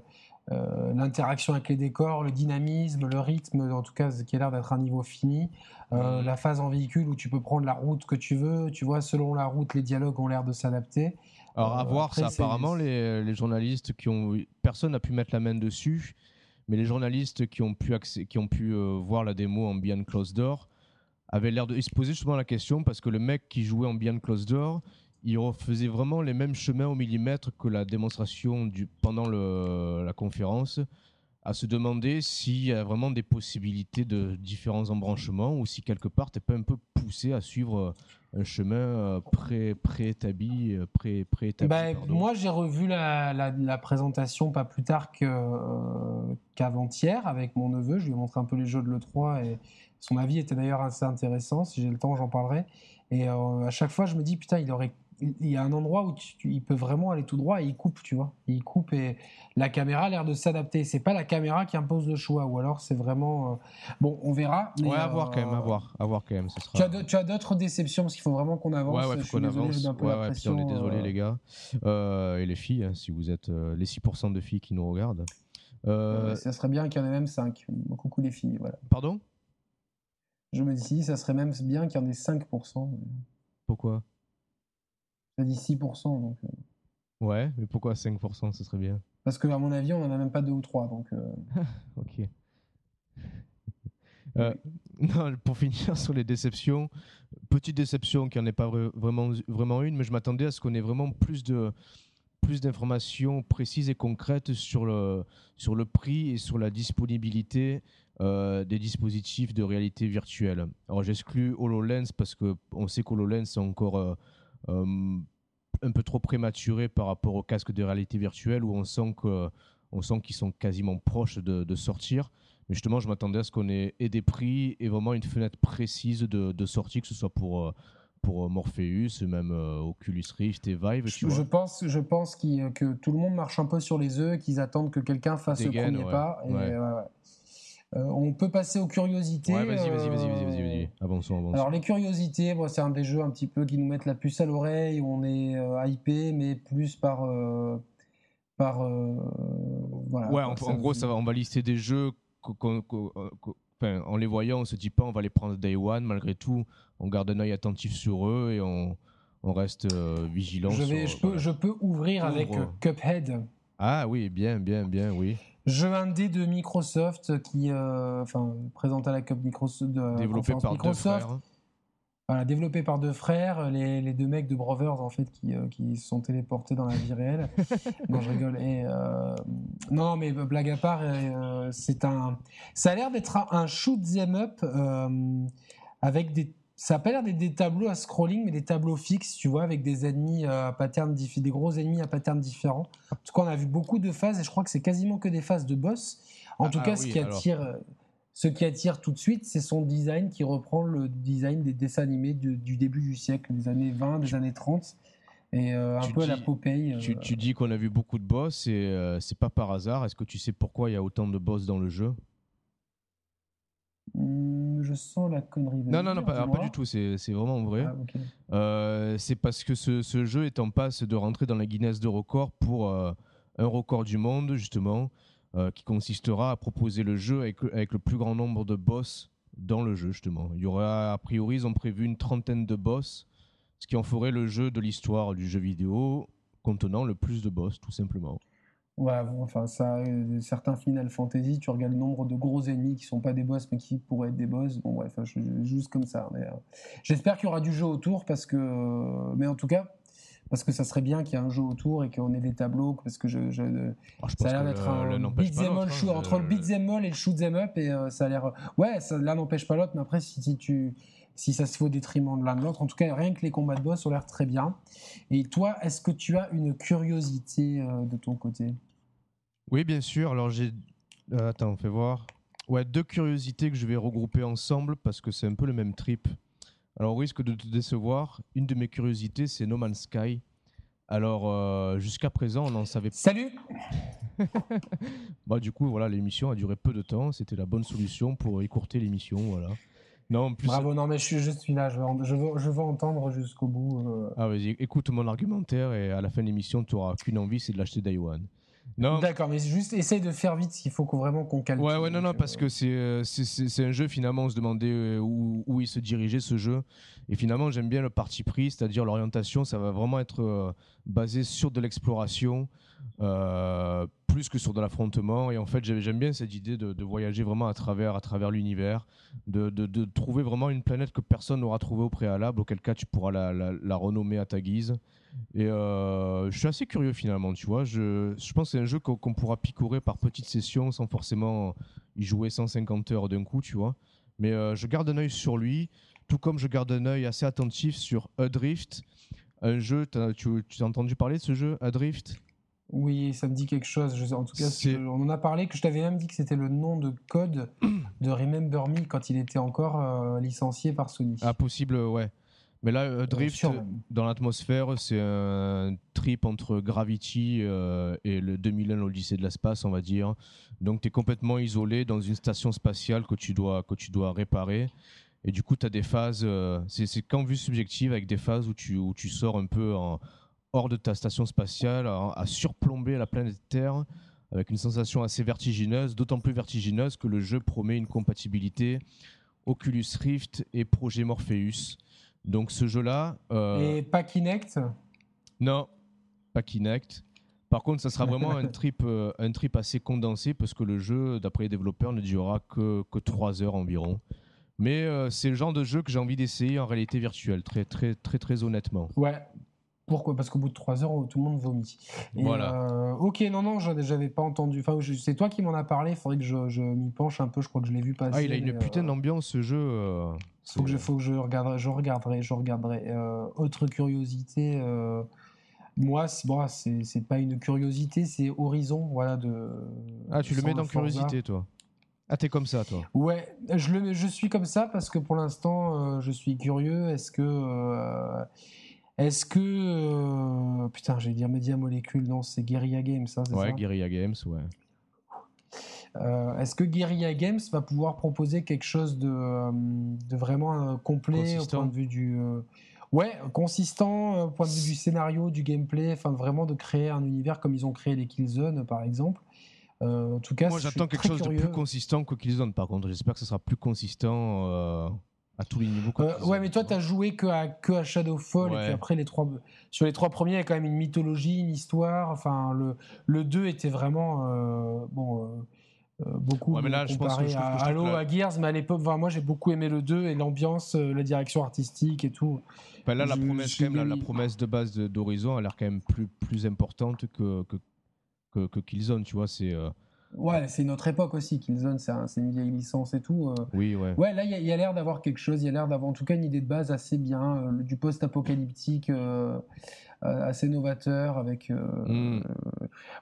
euh, l'interaction avec les décors, le dynamisme, le rythme, en tout cas, qui a l'air d'être un niveau fini. Euh, Mhm. La phase en véhicule où tu peux prendre la route que tu veux, tu vois, selon la route, les dialogues ont l'air de s'adapter. Alors, à Euh, voir, après, ça, apparemment, les, les journalistes qui ont. Personne n'a pu mettre la main dessus, mais les journalistes qui ont pu, qui ont pu voir la démo en Beyond Closed Door avaient l'air de. Ils se posaient justement la question parce que le mec qui jouait en Beyond Closed Door, il refaisait vraiment les mêmes chemins au millimètre que la démonstration du, pendant le- la conférence, à se demander s'il y a vraiment des possibilités de différents embranchements ou si quelque part t'es pas un peu poussé à suivre euh, un chemin euh, pré- préétabli, euh, pré, préétabli, Bah, pardon. moi, j'ai revu la, la- la présentation pas plus tard euh, qu'avant-hier avec mon neveu. Je lui ai montré un peu les jeux de l'E3 et son avis était d'ailleurs assez intéressant. Si j'ai le temps, j'en parlerai. Et euh, à chaque fois, je me dis, putain, il aurait. Il y a un endroit où tu- tu- il peut vraiment aller tout droit et il coupe, tu vois. Il coupe et la caméra a l'air de s'adapter. C'est pas la caméra qui impose le choix, ou alors c'est vraiment. euh, Bon, on verra. mais, ouais, à voir quand même, à euh, voir, à voir quand même. Ce sera... Tu as, d'autres déceptions parce qu'il faut vraiment qu'on avance. Ouais, ouais, Je faut suis qu'on désolé, avance. je Ouais, ouais, pression. on est désolé, euh, les gars. Euh, et les filles, hein, si vous êtes euh, les 6% de filles qui nous regardent. Euh, Euh, ça serait bien qu'il y en ait même 5. Coucou les filles, voilà. Pardon? Je me dis, ça serait même bien qu'il y en ait 5%. Pourquoi? J'ai dit 6%, donc, euh, Ouais, mais pourquoi 5% Ce serait bien? parce qu'à mon avis, on n'en a même pas 2 ou 3. Donc, euh, Ok. Euh, non, pour finir sur les déceptions, petite déception qu'il n'y en ait pas vra- vraiment, vraiment une, mais je m'attendais à ce qu'on ait vraiment plus de plus d'informations précises et concrètes sur le, sur le prix et sur la disponibilité euh, des dispositifs de réalité virtuelle. Alors j'exclus HoloLens parce qu'on sait qu'HoloLens est encore euh, un peu trop prématuré par rapport au casque de réalité virtuelle où on sent que on sent qu'ils sont quasiment proches de, de sortir. Mais justement, je m'attendais à ce qu'on ait et des prix et vraiment une fenêtre précise de, de sortie, que ce soit pour, euh, pour Morpheus, même euh, Oculus Rift et Vive. tu je, pense, je pense que tout le monde marche un peu sur les œufs, qu'ils attendent que quelqu'un fasse Dégaine, le premier ouais. pas. et, ouais. Euh, on peut passer aux curiosités. Ouais, vas-y, vas-y, vas-y, vas-y, vas-y, euh. Avançons, avançons. Alors les curiosités, bon, c'est un des jeux un petit peu qui nous mettent la puce à l'oreille, où on est euh, hypé, mais plus par euh, par euh, voilà. ouais, en, ça. en gros, ça va, on va lister des jeux euh, enfin, en les voyant, on se dit pas on va les prendre day one. Malgré tout, on garde un œil attentif sur eux et on, on reste euh, vigilant. Je, vais, sur- je, peux, voilà. je peux ouvrir Ouvre. avec euh, Cuphead, Ah oui, bien, bien, bien, oui. Jeu indé de Microsoft qui, euh, enfin, présente à la Cup Microsoft, de Développé par deux frères. Voilà, développé par deux frères, les, les deux mecs de Brothers en fait qui, euh, qui se sont téléportés dans la vie réelle. non, je rigole. Et, euh, non, mais blague à part, euh, c'est un. Ça a l'air d'être un, shoot 'em up avec des. Ça a pas l'air d'être des tableaux à scrolling, mais des tableaux fixes, tu vois, avec des ennemis euh, à pattern des gros ennemis à pattern différents. En tout cas, on a vu beaucoup de phases, et je crois que c'est quasiment que des phases de boss. En Ah, tout ah cas, ce oui, qui attire. euh, Ce qui attire tout de suite, c'est son design qui reprend le design des dessins animés du, du début du siècle, des années 20, des années 30, et euh, un Tu peu à la Popeye. euh, Tu, tu dis qu'on a vu beaucoup de boss et euh, c'est pas par hasard. Est-ce que tu sais pourquoi il y a autant de boss dans le jeu? Je sens la connerie. Non, non, non, pas, du tout. C'est vraiment vrai. Ah. Euh, c'est parce que ce, ce jeu est en passe de rentrer dans la Guinness de record pour euh, un record du monde, justement, euh, qui consistera à proposer le jeu avec, avec le plus grand nombre de boss dans le jeu, justement. Il y aura, a priori, ils ont prévu une trentaine de boss, ce qui en ferait le jeu de l'histoire du jeu vidéo contenant le plus de boss, tout simplement. Ouais, bon, enfin, ça, euh, certains Final Fantasy, tu regardes le nombre de gros ennemis qui sont pas des boss, mais qui pourraient être des boss. Bon, bref, je, je- juste comme ça. euh, J'espère qu'il y aura du jeu autour, parce que. euh, Mais en tout cas, parce que ça serait bien qu'il y ait un jeu autour et qu'on ait des tableaux, parce que je. je- Alors, je ça a l'air d'être un beat'em all l'autre, shoot- hein. entre le Euh, beat'em all et le shoot'em up, et euh, ça a l'air. Ouais, ça, l'un n'empêche pas l'autre, mais après, si, si tu. Si ça se fait au détriment de l'un de l'autre. En tout cas, rien que les combats de boss ont l'air très bien. Et toi, est-ce que tu as une curiosité euh, de ton côté? Oui, bien sûr. Alors j'ai. euh, attends, fais voir. Ouais, deux curiosités que je vais regrouper ensemble parce que c'est un peu le même trip. Alors, au risque de te décevoir, une de mes curiosités, c'est No Man's Sky. Alors, euh, jusqu'à présent, on en savait Salut Bah, du coup, voilà, l'émission a duré peu de temps. C'était la bonne solution pour écourter l'émission. Voilà. Non, en plus. Bravo, non mais je suis, suis là, je veux, en- je veux, je veux entendre jusqu'au bout. euh. Ah, vas-y, écoute mon argumentaire et à la fin de l'émission, tu n'auras qu'une envie, c'est de l'acheter One. Non. D'accord, mais juste essaye de faire vite s'il faut qu'on vraiment qu'on calme. Ouais, ouais, non, non, euh, parce que c'est c'est un jeu finalement, on se demandait où, où, il se dirigeait ce jeu. Et finalement, j'aime bien le parti pris, c'est-à-dire l'orientation, ça va vraiment être basé sur de l'exploration, euh, plus que sur de l'affrontement. Et en fait, j'aime bien cette idée de, voyager vraiment à travers, à travers l'univers, de, de, trouver vraiment une planète que personne n'aura trouvée au préalable, auquel cas tu pourras la, renommer à ta guise. Et euh, je suis assez curieux finalement, tu vois. Je, je pense que c'est un jeu qu'on pourra picorer par petites sessions sans forcément y jouer 150 heures d'un coup, tu vois. Mais euh, je garde un œil sur lui, tout comme je garde un œil assez attentif sur Adrift, un jeu, tu, tu as entendu parler de ce jeu, Adrift? Oui, ça me dit quelque chose. Je, en tout cas, on en a parlé, que je t'avais même dit que c'était le nom de code de Remember Me quand il était encore euh, licencié par Sony. Ah, possible, ouais. Mais là, euh, Drift, dans l'atmosphère, c'est un trip entre Gravity euh, et le 2001 l'Odyssée de l'espace, on va dire. Donc, tu es complètement isolé dans une station spatiale que tu dois, que tu dois réparer. Et du coup, tu as des phases, c'est qu'en vue subjective, avec des phases où tu, où tu sors un peu en, hors de ta station spatiale, à, surplomber la planète Terre avec une sensation assez vertigineuse, d'autant plus vertigineuse que le jeu promet une compatibilité Oculus Rift et Projet Morpheus. Donc ce jeu-là... Euh, et pas Kinect Non, pas Kinect. Par contre, ça sera vraiment un trip, euh, un trip assez condensé parce que le jeu, d'après les développeurs, ne durera que, que 3 heures environ. Mais euh, c'est le genre de jeu que j'ai envie d'essayer en réalité virtuelle, très, très, très, très honnêtement. Ouais, pourquoi? Parce qu'au bout de trois heures, tout le monde vomit. voilà. Euh, ok, non, non, j'avais pas entendu. Enfin, c'est toi qui m'en as parlé. Il faudrait que je, m'y penche un peu. Je crois que je l'ai vu passer. Ah, il a une putain euh, d'ambiance ce jeu. Euh, faut que je, faut que je regarderai, je regarderai, je regarderai. autre curiosité. Moi, bon, c'est pas une curiosité, c'est Horizon, voilà de. Ah, tu le mets dans curiosité, toi. Ah, t'es comme ça, toi. Ouais, je le, je suis comme ça parce que pour l'instant, je suis curieux. Est-ce que est-ce que. Euh, putain, j'allais dire Media Molecule, non, c'est Guerrilla Games, ça, Ouais, Guerilla Games, ouais. Euh, est-ce que Guerilla Games va pouvoir proposer quelque chose de, euh, de vraiment complet au point de vue du. Ouais, consistant au point de vue du scénario, du gameplay, enfin vraiment de créer un univers comme ils ont créé les Killzone par exemple. en tout cas, moi j'attends quelque chose de plus consistant que Killzone par contre. J'espère que ce sera plus consistant à tous les niveaux. Euh, ouais, mais toi, tu as joué que à, que à Shadowfall, et puis après, les trois, sur les trois premiers, il y a quand même une mythologie, une histoire. Enfin, le, le 2 était vraiment. Euh, bon. Euh, beaucoup ouais, mais là, comparé je pense que à Halo, à Gears, mais à l'époque, moi j'ai beaucoup aimé le 2 et l'ambiance, la direction artistique et tout. Bah, là, la promesse, quand même, la, promesse de base d'Horizon a l'air quand même plus, plus importante que, que, que, que Killzone, tu vois. C'est Ouais, c'est notre époque aussi. Killzone, c'est une vieille licence et tout. Euh. Oui, ouais. Ouais, là, il y a, l'air d'avoir quelque chose. Il y a l'air d'avoir, en tout cas, une idée de base assez bien, euh, du post-apocalyptique, euh, assez novateur. Avec. Hmm.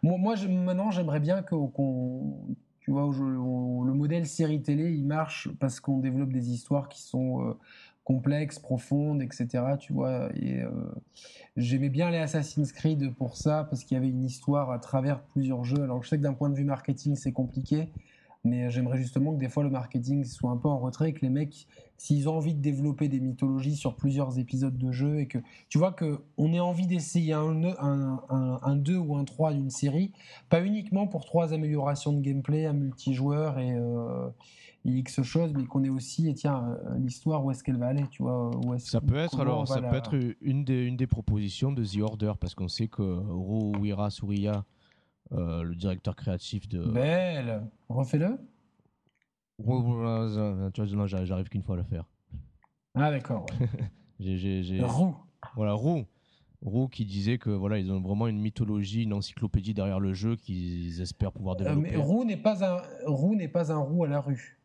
moi, moi maintenant, j'aimerais bien qu'on. tu vois, le modèle série télé, il marche parce qu'on développe des histoires qui sont complexe, profonde, etc. Tu vois, et euh, j'aimais bien les Assassin's Creed pour ça, parce qu'il y avait une histoire à travers plusieurs jeux. Alors je sais que d'un point de vue marketing, c'est compliqué, mais j'aimerais justement que des fois le marketing soit un peu en retrait, que les mecs, s'ils ont envie de développer des mythologies sur plusieurs épisodes de jeu, et que tu vois que on ait envie d'essayer un, un, un, 2 ou un 3 d'une série, pas uniquement pour trois améliorations de gameplay, un multijoueur et euh, X choses, mais qu'on ait aussi, et tiens, euh, l'histoire, où est-ce qu'elle va aller, tu vois où Ça peut être, alors, ça peut être une des, une des propositions de The Order, parce qu'on sait que Rouira Souria, euh, le directeur créatif de. Belle Refais-le Non, j'arrive qu'une fois à le faire. Ah, d'accord. Roux. Voilà, Roux. Roux qui disait que voilà ils ont vraiment une mythologie, une encyclopédie derrière le jeu qu'ils espèrent pouvoir euh, développer. mais Roux n'est pas un Roux n'est pas un roux à la rue.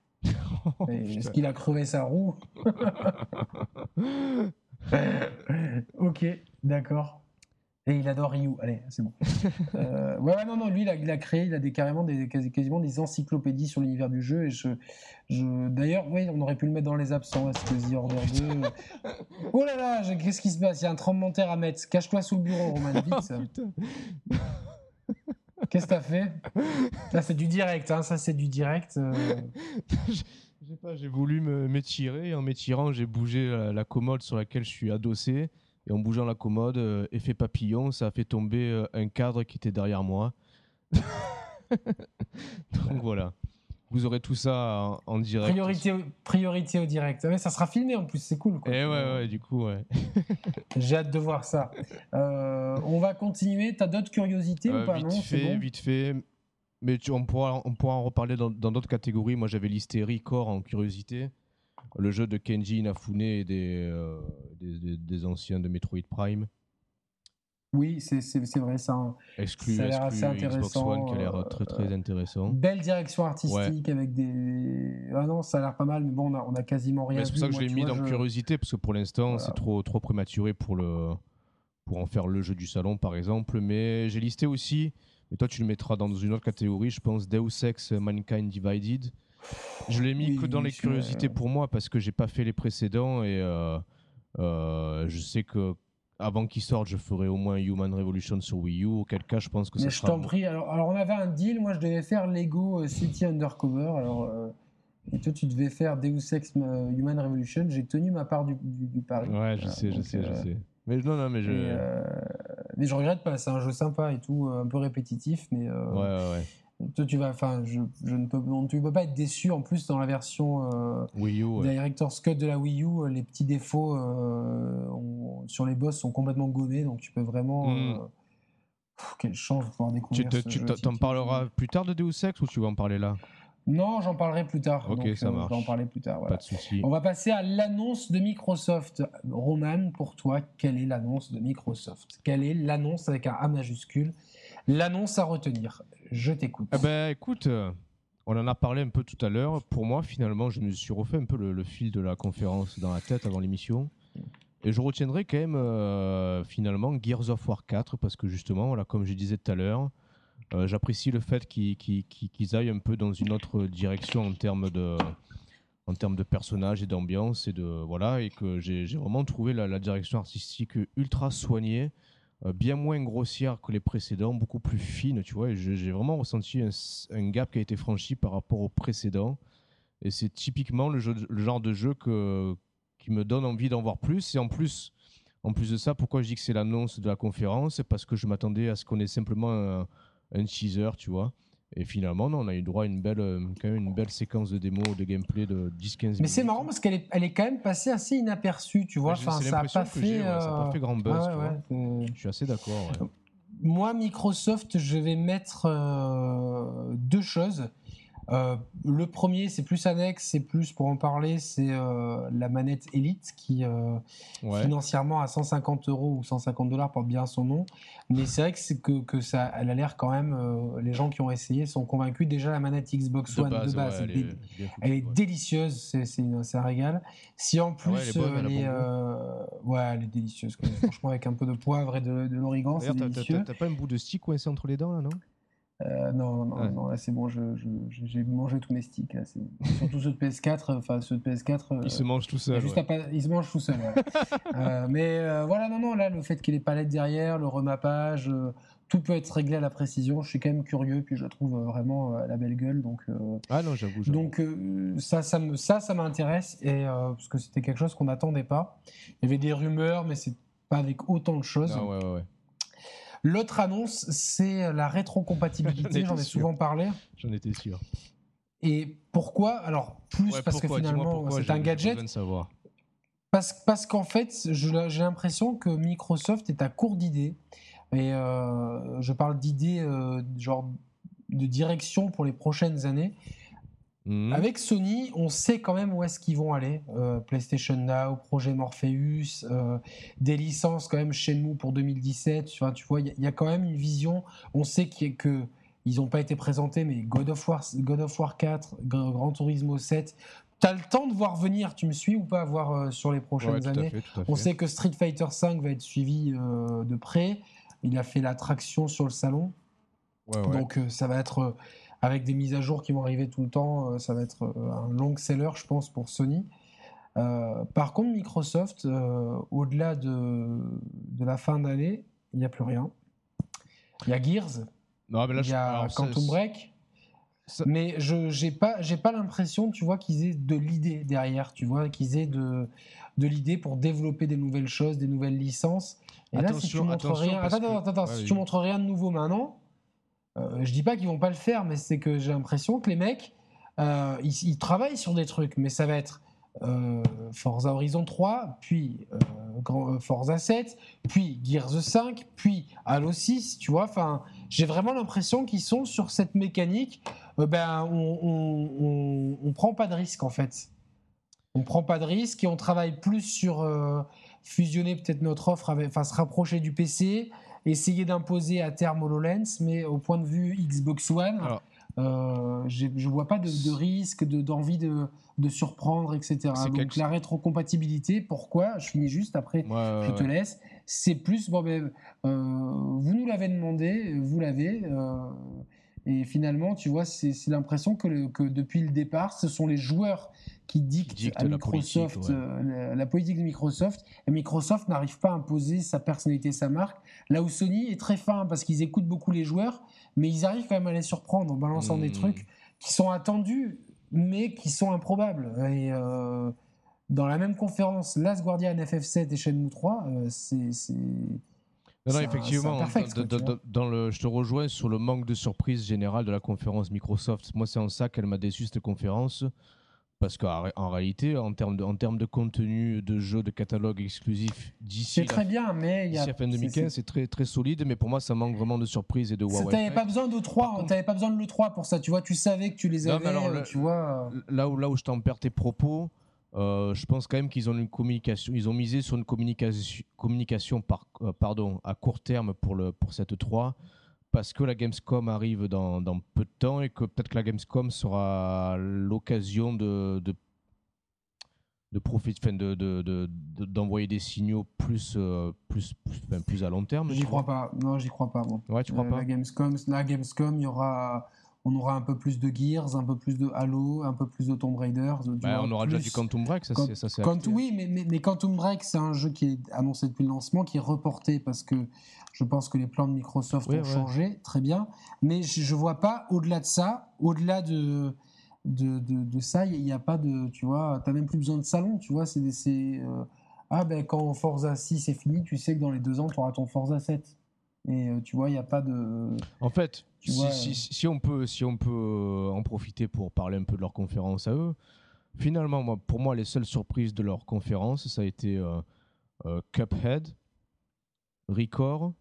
Oh, est-ce qu'il a crevé sa roue Ok, d'accord. Et il adore Ryu. Allez, c'est bon. Euh, ouais, non, non, lui, il a, créé, il a des, carrément des, quasiment des encyclopédies sur l'univers du jeu. Et je, je... D'ailleurs, oui, on aurait pu le mettre dans les absents. Est-ce que The Order 2. oh là là, qu'est-ce qui se passe? Il y a un tremblement de terre à mettre. Cache-toi sous le bureau, Roman, vite. Oh, Qu'est-ce que t'as fait? Ça, c'est du direct, hein, ça, c'est du direct. Euh. J'ai pas, j'ai voulu m'étirer. En m'étirant, j'ai bougé la, commode sur laquelle je suis adossé. Et en bougeant la commode, euh, effet papillon, ça a fait tomber euh, un cadre qui était derrière moi. Donc voilà. Vous aurez tout ça en, direct. Priorité, au, priorité au direct. Ah, mais ça sera filmé en plus, c'est cool. Quoi. Et eh ouais, ouais, du coup, ouais. J'ai hâte de voir ça. Euh, on va continuer. T'as d'autres curiosités ou pas Vite non, fait, vite fait. Mais tu, on, pourra, on pourra en reparler dans d'autres catégories. Moi, j'avais listé Record en curiosité. Le jeu de Kenji Inafune et des, euh, des, des, anciens de Metroid Prime. Oui, c'est vrai, ça. Exclu, ça a l'air assez intéressant. Xbox One qui a l'air très très intéressant. Belle direction artistique avec des. Ah non, ça a l'air pas mal, mais bon, on a, on a quasiment rien. C'est pour ça que je l'ai mis dans curiosité, parce que pour l'instant, c'est trop, trop prématuré pour, le, pour en faire le jeu du salon, par exemple. Mais j'ai listé aussi, mais toi tu le mettras dans une autre catégorie, je pense Deus Ex Mankind Divided. Je l'ai mis que dans les curiosités pour moi, parce que j'ai pas fait les précédents et euh, euh, je sais que avant qu'il sorte, je ferai au moins Human Revolution sur Wii U. Auquel cas, je pense que Mais je t'en prie. Alors, alors, on avait un deal. Moi, je devais faire Lego euh, City Undercover. Alors, euh, et toi, tu devais faire Deus Ex Human Revolution. J'ai tenu ma part du, du, pari. Ouais, je sais, je sais, je sais. Mais non, non, mais je. mais je regrette pas. C'est un jeu sympa et tout, un peu répétitif, mais. ouais, ouais, ouais. Toi, tu vas, enfin, je, je, ne peux, tu peux pas être déçu. En plus, dans la version euh, Wii U, Director's Cut de la Wii U, les petits défauts euh, sur les boss sont complètement gommés, donc tu peux vraiment. Mm. Euh, quelle chance de pouvoir découvrir. Tu, tu t'en parleras plus tard de Deus Ex ou tu vas en parler là? Non, j'en parlerai plus tard. Ok, donc, ça marche. Vais en parler plus tard. Pas de souci. On va passer à l'annonce de Microsoft. Roman, pour toi, quelle est l'annonce de Microsoft? Quelle est l'annonce avec un A majuscule? L'annonce à retenir. Je t'écoute. Eh ben, écoute, euh, on en a parlé un peu tout à l'heure. Pour moi, finalement, je me suis refait un peu le, fil de la conférence dans la tête avant l'émission. Et je retiendrai quand même, euh, finalement, Gears of War 4, parce que justement, voilà, comme je disais tout à l'heure, euh, j'apprécie le fait qu'ils aillent un peu dans une autre direction en termes de, personnages et d'ambiance et voilà et que j'ai vraiment trouvé la, direction artistique ultra soignée euh, bien moins grossière que les précédents, beaucoup plus fine, tu vois. J'ai vraiment ressenti un, gap qui a été franchi par rapport aux précédents. Et c'est typiquement le, genre de jeu qui me donne envie d'en voir plus. Et en plus, en plus de ça, pourquoi je dis que c'est l'annonce de la conférence? Parce que je m'attendais à ce qu'on ait simplement un teaser, tu vois. Et finalement, on a eu droit à une belle, euh, quand même une belle séquence de démo, de gameplay de 10-15 minutes. Mais c'est marrant parce qu'elle est, elle est quand même passée assez inaperçue, tu vois. Enfin, ça n'a pas, fait, pas fait grand buzz. je suis assez d'accord. Moi, Microsoft, je vais mettre euh, deux choses. Euh, le premier, c'est plus annexe, c'est plus pour en parler, c'est euh, la manette Elite qui euh, financièrement à 150 euros ou 150 dollars porte bien son nom. Mais c'est vrai que, c'est que, que, ça, elle a l'air quand même. les gens qui ont essayé sont convaincus. Déjà la manette Xbox One de base, elle, est, délicieuse, c'est un régal. Si en plus elle, est, ouais, elle est délicieuse. Franchement, avec un peu de poivre et de, de l'origan, c'est délicieux. T'as pas un bout de stick coincé entre les dents là, non? Euh, non, non, non, là c'est bon, j'ai mangé tous mes sticks. Là, Surtout ceux de PS4, enfin ceux de PS4. Euh, ils se mangent tout seuls. Ils se mangent tout seuls. euh, mais euh, voilà, non, non, là le fait qu'il y ait les palettes derrière, le remappage, euh, tout peut être réglé à la précision. Je suis quand même curieux, puis je trouve vraiment la belle gueule. Donc, ah non, j'avoue. Donc ça, ça, me, ça, ça m'intéresse, et parce que c'était quelque chose qu'on n'attendait pas. Il y avait des rumeurs, mais c'est pas avec autant de choses. Ah ouais, ouais, ouais. L'autre annonce, c'est la rétrocompatibilité. J'en ai souvent parlé. J'en étais sûr. Et pourquoi? Alors, plus parce que finalement, c'est un gadget. Parce, parce qu'en fait, j'ai l'impression que Microsoft est à court d'idées. Et euh, je parle d'idées, euh, genre de direction pour les prochaines années. Mhm. Avec Sony, on sait quand même où est-ce qu'ils vont aller. Euh, PlayStation Now, projet Morpheus, euh, des licences quand même Shenmue pour 2017. tu vois, il y, a quand même une vision. On sait qu'ils que ils n'ont pas été présentés, mais God of War, God of War 4, Gran Turismo 7. Tu as le temps de voir venir, tu me suis ou pas, voir euh, sur les prochaines années? On sait que Street Fighter 5 va être suivi de près. Il a fait l'attraction sur le salon. Donc ça va être avec des mises à jour qui vont arriver tout le temps. Euh, ça va être euh, un long seller, je pense, pour Sony. Euh, par contre, Microsoft, au-delà de, de, la fin d'année, il n'y a plus rien. Il y a Gears, il y a Quantum Break, mais je n'ai pas, pas l'impression, tu vois, qu'ils aient de l'idée derrière, tu vois, qu'ils aient de, de l'idée pour développer des nouvelles choses, des nouvelles licences. Et là, si tu montres rien, attends, attends, attends, si tu montres rien de nouveau maintenant, euh, je dis pas qu'ils vont pas le faire, mais c'est que j'ai l'impression que les mecs, euh, ils, travaillent sur des trucs, mais ça va être euh, Forza Horizon 3, puis euh, Forza 7, puis Gears 5, puis Halo 6, tu vois. Enfin, j'ai vraiment l'impression qu'ils sont sur cette mécanique. ben, on, on, prend pas de risque en fait. On prend pas de risque et on travaille plus sur fusionner peut-être notre offre, enfin se rapprocher du PC, essayer d'imposer à terme HoloLens, mais au point de vue Xbox One, Alors- euh, je vois pas de, de risque, de- d'envie de, de surprendre, etc. Donc quelque- la rétrocompatibilité, pourquoi? Je finis juste après. Je te laisse. C'est plus, bon, ben, euh, vous nous l'avez demandé, vous l'avez. euh, et finalement, tu vois, c'est l'impression que, le- que depuis le départ, ce sont les joueurs qui dictent, dictent à la Microsoft politique, ouais. euh, la, la politique de Microsoft. Et Microsoft n'arrive pas à imposer sa personnalité, sa marque. Là où Sony est très fin parce qu'ils écoutent beaucoup les joueurs, mais ils arrivent quand même à les surprendre en balançant des Hmm. trucs qui sont attendus, mais qui sont improbables. Et euh, dans la même conférence, Last Guardian FF7 et Shenmue 3, euh, c'est. Non, non, effectivement, perfect, dans- quoi, tu dans- vois. dans le, je te rejoins sur le manque de surprise générale de la conférence Microsoft. Moi, c'est en ça qu'elle m'a déçu cette conférence. Parce qu'en ré- en réalité, en termes, de, en termes de contenu, de jeux, de catalogue exclusif, d'ici C'est très bien, mais a. d'ici la fin c'est- 2015, c'est très, très solide. Mais pour moi, ça manque vraiment de surprise et de Huawei. T'avais pas besoin de 3, contre- t'avais pas besoin de l'E3 pour ça, tu vois, tu savais que tu les Non, avais, mais alors, euh, le- vois. euh, Là où, là où je t'en perds tes propos, euh, je pense quand même qu'ils ont une communication, ils ont misé sur une communication, communication par, euh, pardon, à court terme pour, le, pour cette 3, parce que la Gamescom arrive dans, dans peu de temps et que peut-être que la Gamescom sera l'occasion de, de, de, profit- enfin, de, de- de- de- d'envoyer des signaux plus, euh, plus, plus, enfin, plus à long terme. J'y crois pas. Non, j'y crois pas, moi. Ouais, tu crois Euh, pas la Gamescom, la Gamescom, il y aura, on aura un peu plus de Gears, un peu plus de Halo, un peu plus de Tomb Raider. Bah, On aura déjà du Quantum Break, ça c'est ça, oui, mais, mais, mais Quantum Break, c'est un jeu qui est annoncé depuis le lancement, qui est reporté parce que je pense que les plans de Microsoft ont ouais. changé, très bien. Mais je ne vois pas au-delà de ça, au-delà de, de, de, de ça, il n'y a pas de. Tu vois, tu n'as même plus besoin de salon, tu vois. C'est, euh, ah ben quand Forza 6 est fini, tu sais que dans les deux ans, tu auras ton Forza 7. Et euh, tu vois, il n'y a pas de. En fait, Tu si, vois, si- euh, si- on peut, si on peut euh, en profiter pour parler un peu de leur conférence à eux, finalement, moi, pour moi, les seules surprises de leur conférence, ça a été Cuphead, Record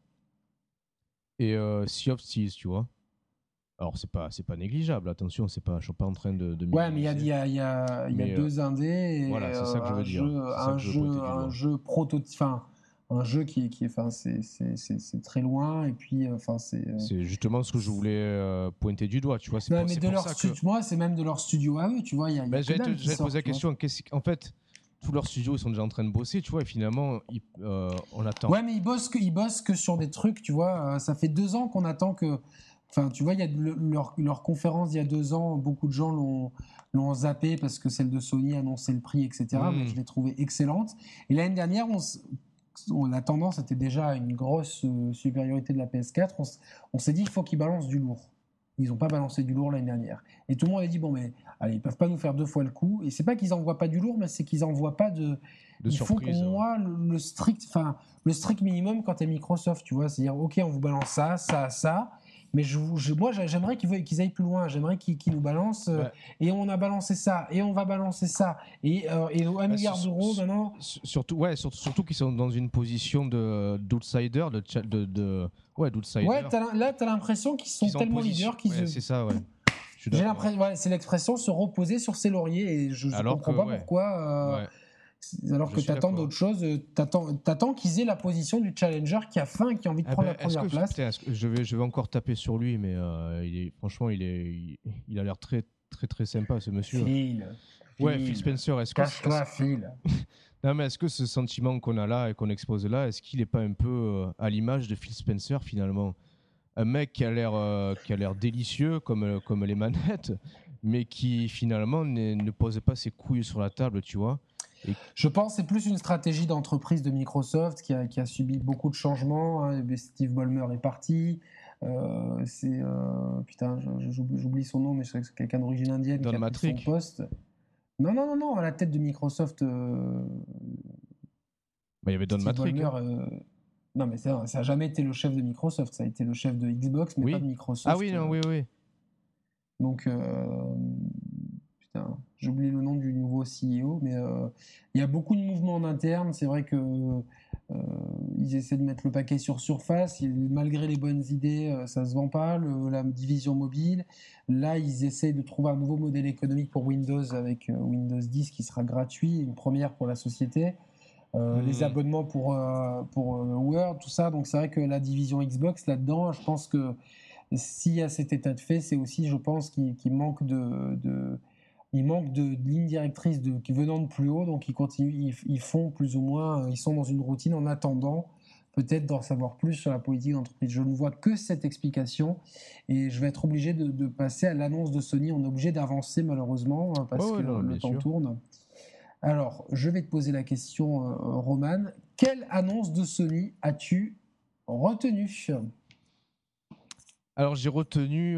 et Sea of Thieves, tu vois. Alors, c'est pas, c'est pas négligeable, attention, c'est pas, je suis pas en train de. de Ouais, mais il y a, il minimiser. y a, il y a, il y a Mais, deux indés. Et voilà, c'est ça que je veux dire. Un jeu, un jeu prototype. Un jeu qui est, qui est, enfin, c'est, c'est, très loin. Et puis, euh, enfin, c'est. euh, C'est justement ce que je voulais euh, pointer du doigt, tu vois. C'est Non, pour, mais c'est de pour leur que- studio, moi, c'est même de leur studio à eux, tu vois. Y a, y a Ben, J'allais poser la question. En fait, tous leurs studios, sont déjà en train de bosser, tu vois, et finalement, ils- euh, on attend. Ouais, mais ils bossent, que, ils bossent que sur des trucs, tu vois. ça fait deux ans qu'on attend que. Enfin, tu vois, il y a le- leur, leur conférence il y a deux ans, beaucoup de gens l'ont, l'ont zappé parce que celle de Sony annonçait le prix, etc. Mm. Moi, je l'ai trouvée excellente. Et l'année dernière, on- la tendance était déjà à une grosse euh, supériorité de la PS4. On, s'est dit, il faut qu'ils balancent du lourd. Ils n'ont pas balancé du lourd l'année dernière. Et tout le monde a dit, bon, mais allez, ils peuvent pas nous faire deux fois le coup. Et c'est pas qu'ils envoient pas du lourd, mais c'est qu'ils envoient pas de, de il faut surprise. pour moi le, le strict, enfin le strict minimum quand tu es Microsoft, tu vois, c'est-à-dire ok, on vous balance ça, ça, ça, mais je, moi j'a- j'aimerais qu'ils aillent plus loin, j'aimerais qu'ils nous balancent euh, Ouais. et on a balancé ça et on va balancer ça et, euh, et un Bah, milliard d'euros maintenant. Surtout, ouais, surtout, surtout qu'ils sont dans une position de d'outsider, de, de, de ouais, d'outsider. Ouais, là tu as l'impression qu'ils sont tellement position- leaders qu'ils ouais, c'est ça, ouais. J'ai l'impression, ouais, c'est l'expression se reposer sur ses lauriers et je, Alors comprends que, pas ouais. pourquoi. euh, Ouais. Alors Je que tu attends d'autres choses, euh, t'attends t'attends qu'ils aient la position du challenger qui a faim et qui a envie de Ah prendre ben, la première place. que je vais, je vais encore taper sur lui, mais euh, il est, franchement, il est, il, il a l'air très, très, très sympa, ce monsieur. Phil. Ouais, Phil Spencer. Est-ce que, Cache-toi, Phil. non, mais est-ce que ce sentiment qu'on a là et qu'on expose là, est-ce qu'il n'est pas un peu euh, à l'image de Phil Spencer finalement? Un mec qui a l'air, euh, délicieux comme, comme les manettes, mais qui finalement ne pose pas ses couilles sur la table, tu vois? Je pense que c'est plus une stratégie d'entreprise de Microsoft qui a, qui a subi beaucoup de changements. hein. Steve Ballmer est parti. Euh, c'est euh, putain, j'oublie son nom, mais c'est quelqu'un d'origine indienne Don qui a pris son poste. Non, non, non, non, à la tête de Microsoft. euh, Bah, il y avait Don Steve Matrick. Ballmer, hein. Non, mais ça n'a jamais été le chef de Microsoft. Ça a été le chef de Xbox, mais pas de Microsoft. Ah oui, non, oui, oui. Donc, putain, j'ai oublié le nom du nouveau CEO, mais il y a beaucoup de mouvements en interne. C'est vrai que euh, ils essaient de mettre le paquet sur Surface. malgré les bonnes idées, euh, ça se vend pas. la division mobile. Là, ils essaient de trouver un nouveau modèle économique pour Windows avec euh, Windows 10 qui sera gratuit, une première pour la société. Hmm. Les abonnements pour, pour Word, tout ça. Donc c'est vrai que la division Xbox là-dedans, je pense que s'il y a cet état de fait, c'est aussi, je pense, qu'il manque de il manque de, lignes directrices de, qui venant de plus haut, donc ils continuent, ils, font plus ou moins, euh, ils sont dans une routine en attendant peut-être d'en savoir plus sur la politique d'entreprise. Je ne vois que cette explication et je vais être obligé de, passer à l'annonce de Sony. On est obligé d'avancer malheureusement euh, parce que le, temps tourne. Alors, je vais te poser la question, euh, Roman. Quelle annonce de Sony as-tu retenue? Alors, j'ai retenu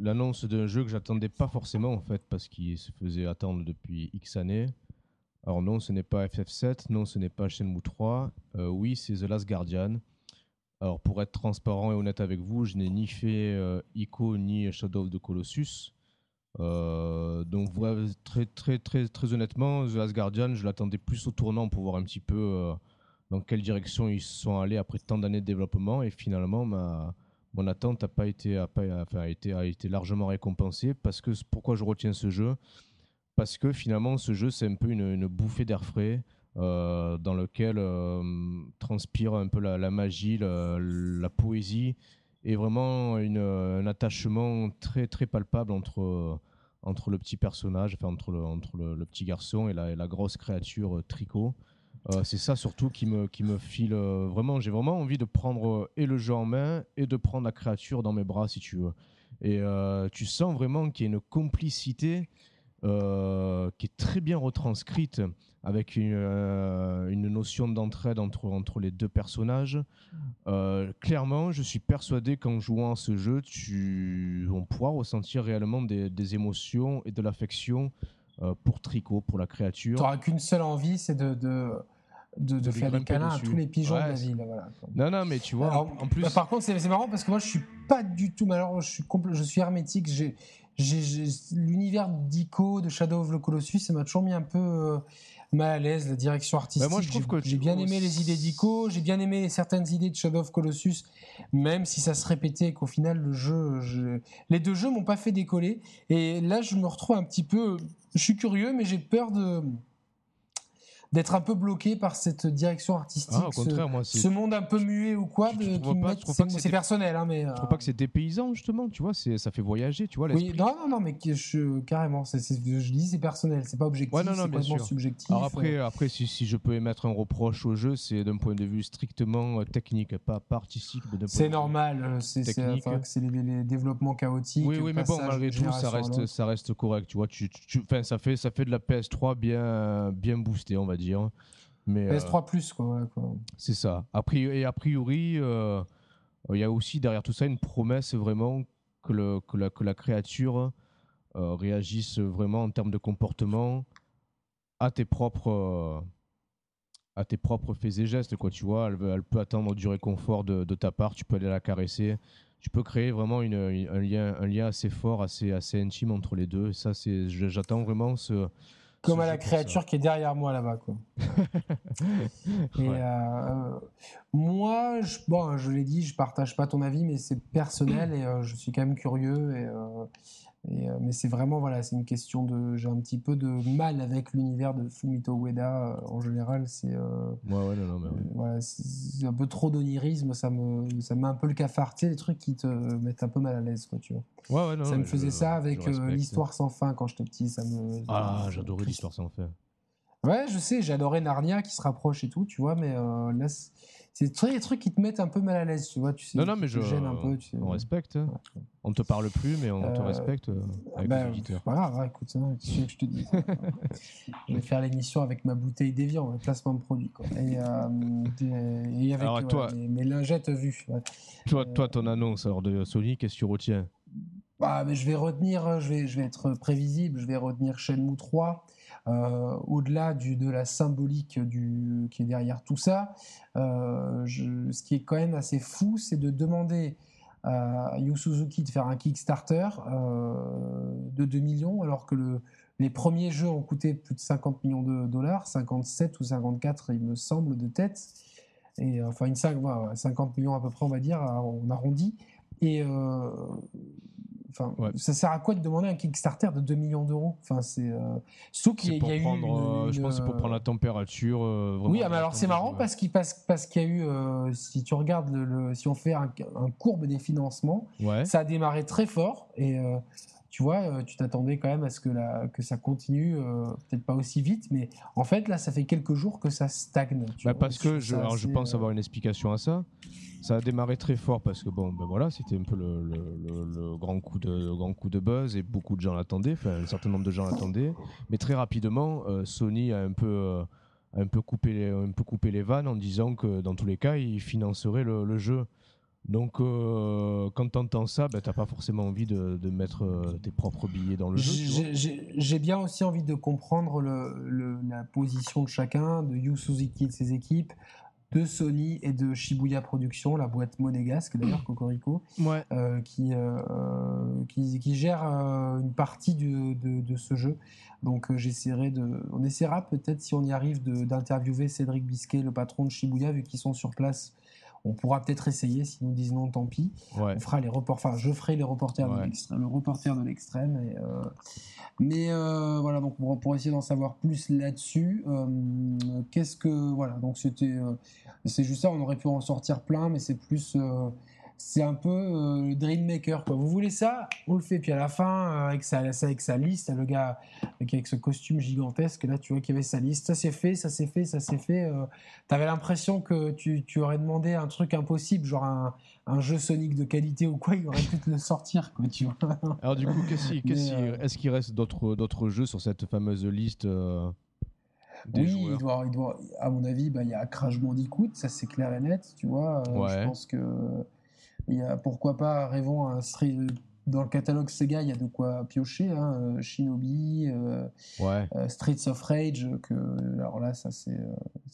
l'annonce d'un jeu que j'attendais pas forcément en fait parce qu'il se faisait attendre depuis X années. Alors non, ce n'est pas FF7, non, ce n'est pas Shenmue 3. Euh, oui, c'est The Last Guardian. Alors pour être transparent et honnête avec vous, je n'ai ni fait euh, Ico ni Shadow of the Colossus. Euh, donc très très très très honnêtement, The Last Guardian, je l'attendais plus au tournant pour voir un petit peu dans quelle direction ils sont allés après tant d'années de développement et finalement ma mon attente n'a pas été, a pas, a été, a largement récompensée. Parce que, pourquoi je retiens ce jeu? Parce que finalement, ce jeu, c'est un peu une, bouffée d'air frais. Euh, dans lequel euh, transpire un peu la, magie, la, poésie et vraiment une, un attachement très très palpable entre, entre le petit personnage, enfin entre le, petit garçon et la, et la grosse créature euh, tricot. Euh, c'est ça surtout qui me, qui me file euh, vraiment. J'ai vraiment envie de prendre euh, et le jeu en main et de prendre la créature dans mes bras, si tu veux. Et tu sens vraiment qu'il y a une complicité qui est très bien retranscrite avec une, une notion d'entraide entre, entre les deux personnages. clairement, je suis persuadé qu'en jouant à ce jeu, tu, on pourra ressentir réellement des, des émotions et de l'affection pour Tricot, pour la créature. Tu n'auras qu'une seule envie, c'est de, de, de, faire des câlins à tous les pigeons de la ville. Non, non, mais tu vois, en, plus. Bah, par contre, c'est marrant parce que moi, je suis pas du tout. malheureux je suis, je suis hermétique. J'ai l'univers d'Ico, de Shadow of the Colossus, ça m'a toujours mis un peu euh, mal à l'aise, la direction bah, artistique. moi, je trouve que j'ai bien aimé les idées d'Ico, j'ai bien aimé certaines idées de Shadow of Colossus, même si ça se répétait qu'au final, le jeu, les deux jeux m'ont pas fait décoller. Et là, je me retrouve un petit peu. Je suis curieux, mais j'ai peur de d'être un peu bloqué par cette direction artistique. Ah, au contraire, ce, moi, ce monde un peu muet ou quoi, c'est personnel, hein, mais. Je trouve pas que c'est dépaysant justement, tu vois, ça fait voyager, tu vois. Oui, non, non, non, mais je, carrément, je dis c'est personnel, c'est pas objectif, ouais, c'est complètement subjectif. Alors après, après si, si, je peux émettre un reproche au jeu, c'est d'un point de vue strictement euh, technique, pas, pas artistique. C'est normal, euh, c'est les, développements chaotiques. Oui, oui, mais bon, malgré tout, ça reste, ça reste correct, tu vois. Tu, tu, ça fait, ça fait de la PS3 bien, bien boostée, on va dire dire. Mais, PS3 euh, plus, quoi. C'est ça. et a priori, euh, il y a aussi derrière tout ça une promesse vraiment que, le, que, la, que la créature euh, réagisse vraiment en termes de comportement à tes propres à tes propres faits et gestes quoi tu vois elle, elle peut attendre du réconfort de, de, ta part tu peux aller la caresser tu peux créer vraiment une, un lien un lien assez fort assez assez intime entre les deux et ça c'est j'attends vraiment ce comme à la créature qui est derrière moi là-bas. Quoi. et euh, moi, je, bon, je l'ai dit, je partage pas ton avis, mais c'est personnel et euh, je suis quand même curieux. Et, euh, euh, mais c'est vraiment, voilà, c'est une question de. J'ai un petit peu de mal avec l'univers de Fumito Ueda euh, en général. C'est euh, ouais, ouais, non, non, voilà, un peu trop d'onirisme, ça me, ça met un peu le cafard. Tu sais, les trucs qui te mettent un peu mal à l'aise, quoi, tu vois. Ouais, ouais, non, ça me faisait ça avec l'histoire sans fin quand j'étais petit. Ça me, ah, j'adorais l'histoire sans fin. Ouais, je sais, j'adorais Narnia qui se rapproche et tout, tu vois, mais là, c'est des trucs qui te mettent un peu mal à l'aise, tu vois. Tu sais, non, non, mais je. Gêne un peu, tu sais. On respecte. Hein. On ne te parle plus, mais on te euh, respecte euh, avec bah, les auditeurs. Voilà, écoute, hein, que je te dis? Je vais faire l'émission avec ma bouteille d'évian, placement de produit. Quoi. Et, euh, et avec alors, toi, mes, lingettes vues. Toi, toi, ton annonce alors, de Sony, qu'est-ce que tu retiens? Bah, mais je vais retenir, je vais, je vais être prévisible, je vais retenir Shenmue 3. Euh, au-delà de la symbolique qui est derrière tout ça, euh, ce qui est quand même assez fou, c'est de demander à Yu Suzuki de faire un Kickstarter euh, de 2 millions, alors que le, les premiers jeux ont coûté plus de 50 millions de dollars, 57 ou 54 il me semble de tête, et enfin une 50 millions à peu près on va dire, on arrondit. Et Enfin, ça sert à quoi de demander un Kickstarter de 2 millions d'euros? Enfin, c'est euh... qu'il y, a eu. Euh, je pense c'est pour prendre la température. Euh, oui, ah, mais alors c'est marrant parce qu'il parce, parce qu'il y a eu. Euh, si tu regardes le, si on fait un, courbe des financements, ça a démarré très fort et tu vois, tu t'attendais quand même à ce que, la, que ça continue, peut-être pas aussi vite, mais en fait, là, ça fait quelques jours que ça stagne. Bah, parce que je, je pense avoir une explication à ça. Ça a démarré très fort parce que bon, ben voilà, c'était un peu le, grand coup de grand coup de buzz et beaucoup de gens l'attendaient, enfin un certain nombre de gens l'attendaient, mais très rapidement, euh, Sony a un peu euh, un peu coupé les, un peu coupé les vannes en disant que dans tous les cas, il financerait le, jeu. Donc, euh, quand tu entends ça, ben, tu n'as pas forcément envie de, mettre tes propres billets dans le jeu. J'ai bien aussi envie de comprendre la position de chacun, de Yu Suzuki et de ses équipes de Sony et de Shibuya Productions, la boîte monégasque d'ailleurs, Cocorico, euh, qui, euh, qui, qui, gère euh, une partie de, de, ce jeu. Donc j'essaierai de, on essaiera peut-être si on y arrive d'interviewer Cédric Bisquet, le patron de Shibuya, vu qu'ils sont sur place on pourra peut-être essayer, si nous disent non, tant pis. On fera les enfin, je ferai les reporters de l'extrême, le reporter de l'extrême. Euh, mais euh, voilà, donc pour, essayer d'en savoir plus là-dessus, euh, qu'est-ce que voilà, donc c'était, c'est juste ça. On aurait pu en sortir plein, mais c'est plus c'est un peu euh, le Dream Maker. Quoi. Vous voulez ça On le fait. Puis à la fin, euh, avec, sa, avec sa liste, le gars avec, ce costume gigantesque, là, tu vois qu'il y avait sa liste. Ça s'est fait, ça s'est fait, ça s'est fait. Euh, tu avais l'impression que tu, tu, aurais demandé un truc impossible, genre un, un, jeu Sonic de qualité ou quoi, il aurait pu te le sortir. Quoi, tu vois Alors du coup, est-ce qu'il reste d'autres jeux sur cette fameuse liste oui, il doit, il doit, à mon avis, bah, il y a Crash Bandicoot, ça c'est clair et net, tu vois. Je pense que il y a, pourquoi pas, rêvons un dans le catalogue Sega, il y a de quoi piocher. Hein, euh, Shinobi, euh, euh, Streets of Rage, que, alors là, ça c'est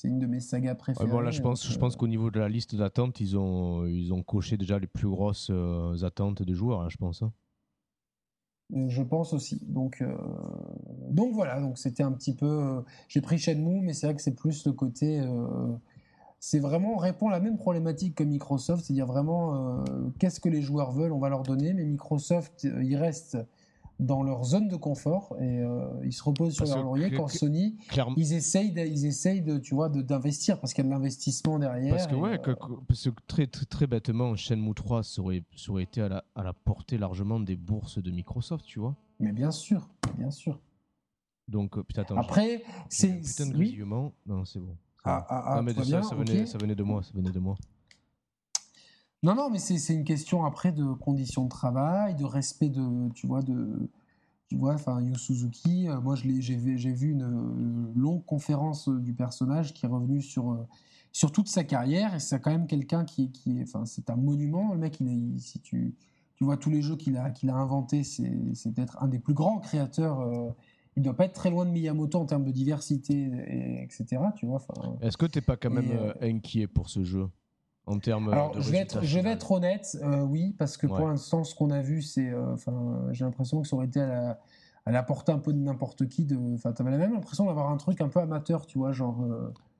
une de mes sagas préférées. bon, là, je pense, je pense qu'au niveau de la liste d'attente, ils ont, ils ont coché déjà les plus grosses attentes des joueurs, hein, je pense. Hein. Je pense aussi. Donc, donc voilà, donc c'était un petit peu. J'ai pris Shenmue, mais c'est vrai que c'est plus le côté c'est vraiment répond à la même problématique que Microsoft, c'est-à-dire vraiment euh, qu'est-ce que les joueurs veulent, on va leur donner, mais Microsoft, euh, ils restent dans leur zone de confort et euh, ils se reposent sur leur laurier quand Sony ils essayent ils essayent de tu vois d'investir parce qu'il y a de l'investissement derrière parce que ouais très, très, très bêtement Shenmue 3 ça aurait, été à la, à la portée largement des bourses de Microsoft tu vois. Mais bien sûr bien sûr. Donc putain attends après c'est putain de oui. non c'est bon ah, ah, ah, mais ça, ça, venait, ça, venait, de moi, ça venait de moi. Non, non, mais c'est une question après de conditions de travail, de respect de, tu vois, de, tu vois, enfin, Yu Suzuki. Euh, moi, j'ai vu une euh, longue conférence du personnage qui est revenu sur euh, sur toute sa carrière et c'est quand même quelqu'un qui, qui est, enfin, c'est un monument. Le mec, il, si tu tu vois tous les jeux qu'il a qu'il a inventés, c'est peut-être un des plus grands créateurs il doit pas être très loin de Miyamoto en termes de diversité, et, etc. Tu vois. Est-ce que tu n'es pas quand même euh, euh, inquiet pour ce jeu en termes Alors, je vais être, je vais être honnête, euh, oui, parce que pour l'instant, ce qu'on a vu, c'est, enfin, j'ai l'impression que ça aurait été à la, à la portée un peu de n'importe qui. De, enfin, avais la même impression d'avoir un truc un peu amateur, tu vois, genre.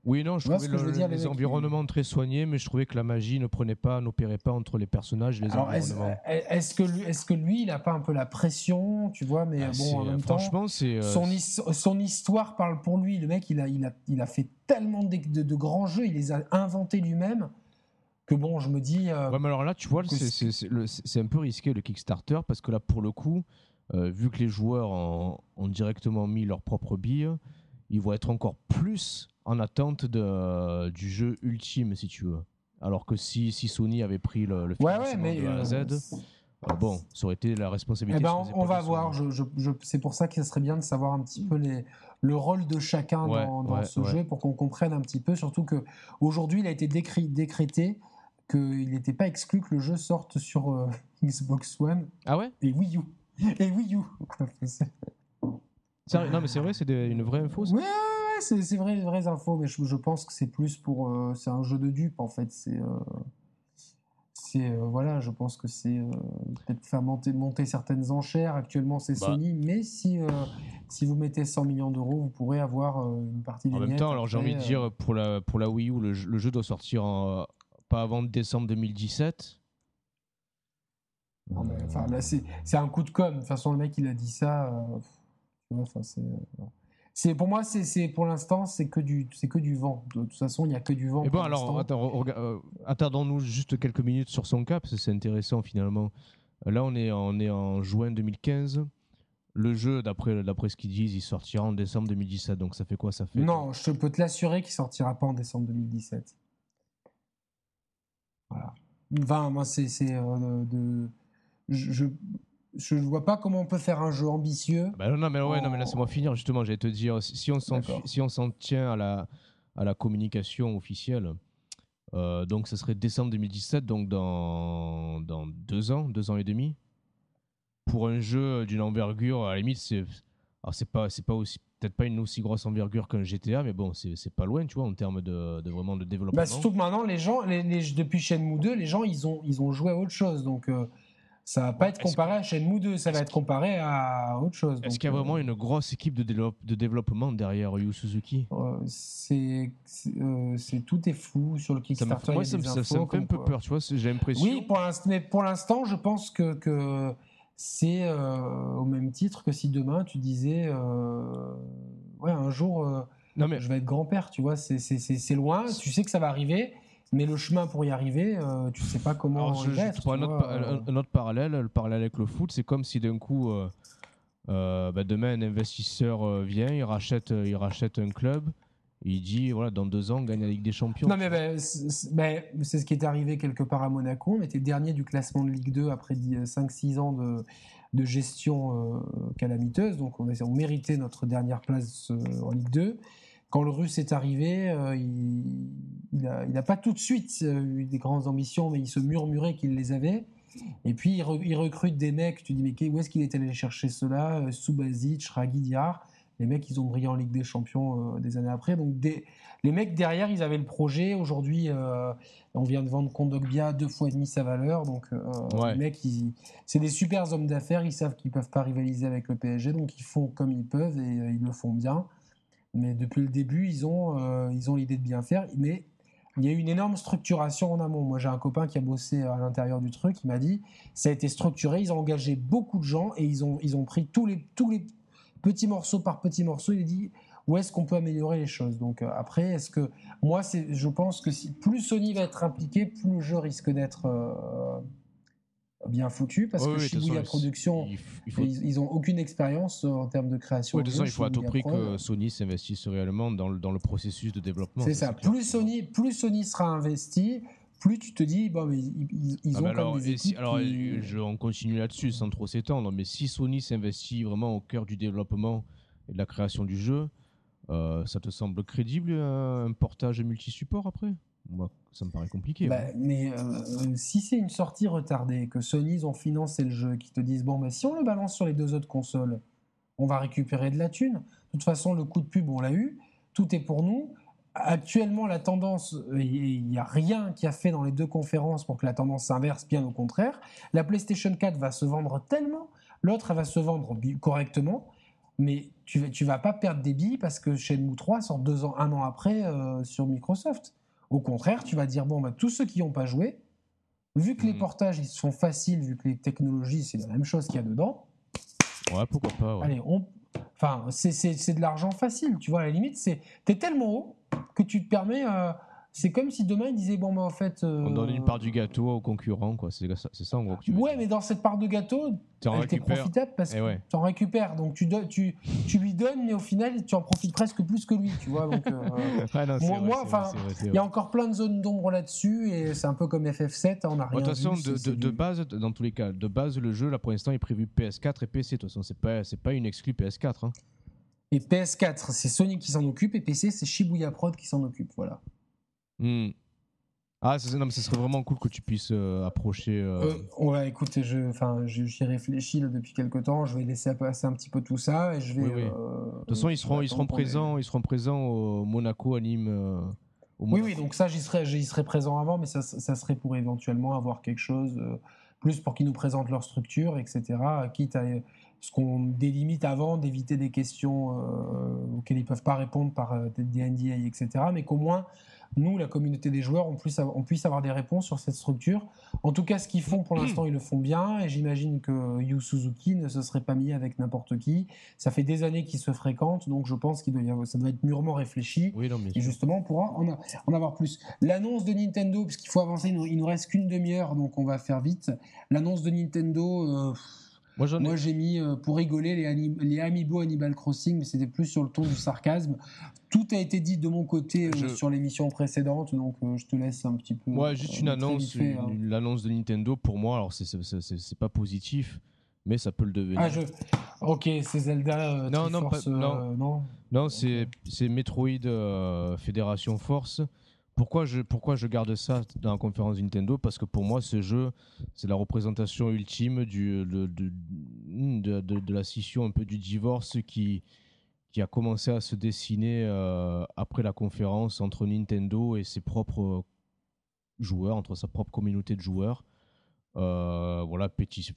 Oui, non, je trouvais le, les environnements très soignés, mais je trouvais que la magie ne prenait pas, n'opérait pas entre les personnages et les environnements. Est-ce que, lui, est que lui, il n'a pas un peu la pression, tu vois, mais ah, bon, en même franchement, c'est. Euh, son, son, histoire parle pour lui. Le mec, il a, il a, il a fait tellement de, de, grands jeux, il les a inventés lui-même que bon, je me dis. Euh, ouais, mais alors là, tu vois, c'est un peu risqué le Kickstarter parce que là, pour le coup, euh, vu que les joueurs ont directement mis leur propre bille, ils vont être encore plus en attente de, du jeu ultime, si tu veux. Alors que si, si Sony avait pris le, le ouais, mais de A à Z, euh, euh, bon, ça aurait été la responsabilité. Eh ben, on, va voir. Je, je, c'est pour ça qu'il serait bien de savoir un petit peu les, le rôle de chacun dans, dans ce jeu pour qu'on comprenne un petit peu. Surtout que aujourd'hui, il a été décrété qu'il n'était pas exclu que le jeu sorte sur euh, Xbox One Ah ouais? et Wii U. Et Wii U. Non, mais c'est vrai, c'est une vraie info. ça c'est c'est vrai, vraies infos, mais je, je pense que c'est plus pour. euh, c'est un jeu de dupe en fait. C'est. euh, c'est euh, voilà, je pense que c'est peut-être faire monter, monter certaines enchères. Actuellement, c'est Bah. Sony, mais si, si vous mettez 100 millions d'euros, vous pourrez avoir une partie des En même temps, alors j'ai envie de dire, pour la, pour la Wii U, le, jeu- le jeu doit sortir en, pas avant décembre 2017. non, mais, enfin, là, c'est c'est un coup de com. De toute façon, le mec, il a dit ça. enfin, c'est. C'est pour moi, c'est pour l'instant, c'est que du, c'est que du vent. De toute façon, il n'y a que du vent. Et bon, alors, euh, attardons-nous juste quelques minutes sur son cas, parce que c'est intéressant finalement. Là, on est, on est en juin 2015. Le jeu, d'après d'après ce qu'ils disent, il sortira en décembre 2017. Donc ça fait quoi Ça fait Non, je peux te l'assurer qu'il sortira pas en décembre 2017. Voilà. Enfin, moi, c'est. c'est, euh, de... Je, je, je vois pas comment on peut faire un jeu ambitieux. Bah non, non, mais ouais, non, mais laisse-moi finir justement. J'allais te dire, si on s'en D'accord. fi- si on s'en tient à la à la communication officielle, euh, donc ce serait décembre 2017, donc dans dans deux ans, deux ans et demi, pour un jeu d'une envergure. À la limite, c'est alors c'est pas c'est pas aussi peut-être pas une aussi grosse envergure qu'un GTA, mais bon, c'est c'est pas loin, tu vois, en termes de, de vraiment de développement. Bah, surtout que maintenant, les gens, les, les- depuis Shenmue 2, les gens, ils ont, ils ont joué à autre chose. Donc, euh, ça va pas être comparé à Shenmue 2, ça va être comparé à autre chose. Est-ce qu'il y a euh, vraiment une grosse équipe de, développe- de développement derrière Yu Suzuki? Euh, c'est, euh, c'est- tout est flou sur le ça Kickstarter. moi, ça, me- des ça- ça me fait un peu peur, tu vois, j'ai l'impression. Oui, pour mais pour l'instant, je pense que, que c'est euh, au même titre que si demain tu disais, ouais, un jour, Non, mais je vais être grand-père, tu vois, c'est loin, tu sais que ça va arriver, mais le chemin pour y arriver, euh, tu sais pas comment Alors, je, je va te être, prends un autre, euh. un- autre parallèle, le parallèle avec le foot, c'est comme si d'un coup, euh, euh, bah, demain, un investisseur vient, il rachète, il rachète un club, il dit, voilà, dans deux ans, on gagne la Ligue des Champions. Non, mais ben, c'est c'est ce qui est arrivé quelque part à Monaco. On était dernier du classement de Ligue 2 après 5-6 ans de, de gestion calamiteuse. Donc, on, a, on méritait notre dernière place en Ligue 2. Quand le Russe est arrivé, euh, il n'a il a pas tout de suite euh, eu des grandes ambitions, mais il se murmurait qu'il les avait. Et puis, il, re- il recrute des mecs. Tu dis, mais où est-ce qu'il est allé chercher cela Euh, Subasic, Ragi Diar. Les mecs, ils ont brillé en Ligue des Champions euh, des années après. Donc, des, les mecs derrière, ils avaient le projet. Aujourd'hui, on vient de vendre Kondogbia deux fois et demi sa valeur. Donc, Ouais. les mecs, c'est des super hommes d'affaires. Ils savent qu'ils peuvent pas rivaliser avec le PSG, donc ils font comme ils peuvent et ils le font bien. Mais depuis le début, ils ont, euh, ils ont l'idée de bien faire. Mais il y a eu une énorme structuration en amont. Moi, j'ai un copain qui a bossé à l'intérieur du truc. Il m'a dit, ça a été structuré. Ils ont engagé beaucoup de gens et ils ont, ils ont pris tous les, tous les petits morceaux par petits morceaux. Il a dit, où est-ce qu'on peut améliorer les choses? Donc euh, après, est-ce que moi, c'est, je pense que si plus Sony va être impliqué, plus le jeu risque d'être euh, bien foutu parce Oui, que oui, Shibuya façon, Production, il, f- il faut, ils, ils ont aucune expérience euh, en termes de création. ouais, de toute façon, il faut à tout prix Pro, que Sony s'investisse réellement dans le, dans le processus de développement. C'est ça. Plus Sony, plus Sony sera investi, plus tu te dis, bon, mais ils, Ah ont bah comme alors, des et si- alors, qui- je, on continue là-dessus sans trop s'étendre, mais si Sony s'investit vraiment au cœur du développement et de la création du jeu, euh, ça te semble crédible euh, un portage multi-support après? Moi, ça me paraît compliqué. Bah, hein. mais euh, si c'est une sortie retardée, que Sony ont financé le jeu, qui te disent bon bah si on le balance sur les deux autres consoles, on va récupérer de la thune. De toute façon, le coup de pub on l'a eu, tout est pour nous. Actuellement, la tendance, euh, il n'y a rien qui a fait dans les deux conférences pour que la tendance s'inverse, bien au contraire. La PlayStation 4 va se vendre tellement, l'autre elle va se vendre correctement, mais tu tu vas pas perdre des billes parce que Shenmue 3 sort deux ans, un an après euh, sur Microsoft. Au contraire, tu vas dire, bon, bah, tous ceux qui n'ont pas joué, vu que les Mhm. portages ils sont faciles, vu que les technologies, c'est la même chose qu'il y a dedans, Ouais, pourquoi pas. ouais. allez, on... enfin, c'est de l'argent facile, tu vois, à la limite, c'est t'es tellement haut que tu te permets... euh, c'est comme si demain, ils disaient, bon, bah, en fait... On donne une part du gâteau aux concurrents, quoi. C'est ça, c'est ça en gros que tu veux Ouais, dire. mais dans cette part de gâteau, Tu récupères. profitable parce Eh que ouais. tu en récupères. Donc tu, tu, tu lui donnes, mais au final, tu en profites presque plus que lui, tu vois. Donc, euh, Ah non, Moi- enfin, Il y a encore plein de zones d'ombre là-dessus et c'est un peu comme FF7, on n'a Bon, rien De toute façon, vu, de, base, dans tous les cas, de base, le jeu, là, pour l'instant, est prévu PS4 et PC. De toute façon, c'est pas, c'est pas une exclue PS4. hein. Et PS4, c'est Sony qui s'en occupe et PC, c'est Shibuya Prod qui s'en occupe, voilà. Hmm. Ah, ça, non, mais ce serait vraiment cool que tu puisses euh, approcher. euh, Euh, ouais, écoute, je, enfin, j'y réfléchis là, depuis quelques temps. Je vais laisser passer un petit peu tout ça et je vais. Oui, oui. euh, De toute façon, ils seront, ils seront présents, ils seront présents au Monaco, à Nîmes. euh, au Oui, Monaco. oui, donc ça, j'y serais, j'y présent avant, mais ça, ça serait pour éventuellement avoir quelque chose, plus pour qu'ils nous présentent leur structure, etc. Quitte à ce qu'on délimite avant, d'éviter des questions auxquelles ils ne peuvent pas répondre par des- des NDA, etc. Mais qu'au moins, nous, la communauté des joueurs, on puisse, avoir, on puisse avoir des réponses sur cette structure. En tout cas, ce qu'ils font pour l'instant, ils le font bien, et j'imagine que Yu Suzuki ne se serait pas mis avec n'importe qui. Ça fait des années qu'ils se fréquentent, donc je pense avoir, ça doit être mûrement réfléchi. Oui, non, mais Et justement, on pourra en, a- en avoir plus. L'annonce de Nintendo, parce qu'il faut avancer, il nous, il nous reste qu'une demi-heure, donc on va faire vite. L'annonce de Nintendo, euh, moi j'en ai. moi j'ai mis euh, pour rigoler les, ani- les Amiibo Animal Crossing, mais c'était plus sur le ton du sarcasme. Tout a été dit de mon côté euh, Je- sur l'émission précédente, donc euh, je te laisse un petit peu. Ouais, juste une annonce, fait, hein. l'annonce de Nintendo pour moi. Alors c'est c'est- c'est- c'est- c'est pas positif, mais ça peut le devenir. Ah, je... Ok, c'est Zelda. Non, non, pas- non. non. Non, c'est c'est Metroid Fédération Force. Pourquoi je, garde ça dans la conférence Nintendo? Parce que pour moi, ce jeu, c'est la représentation ultime de, la scission, un peu du divorce qui, a commencé à se dessiner euh, après la conférence entre Nintendo et ses propres joueurs, entre sa propre communauté de joueurs. Euh, voilà,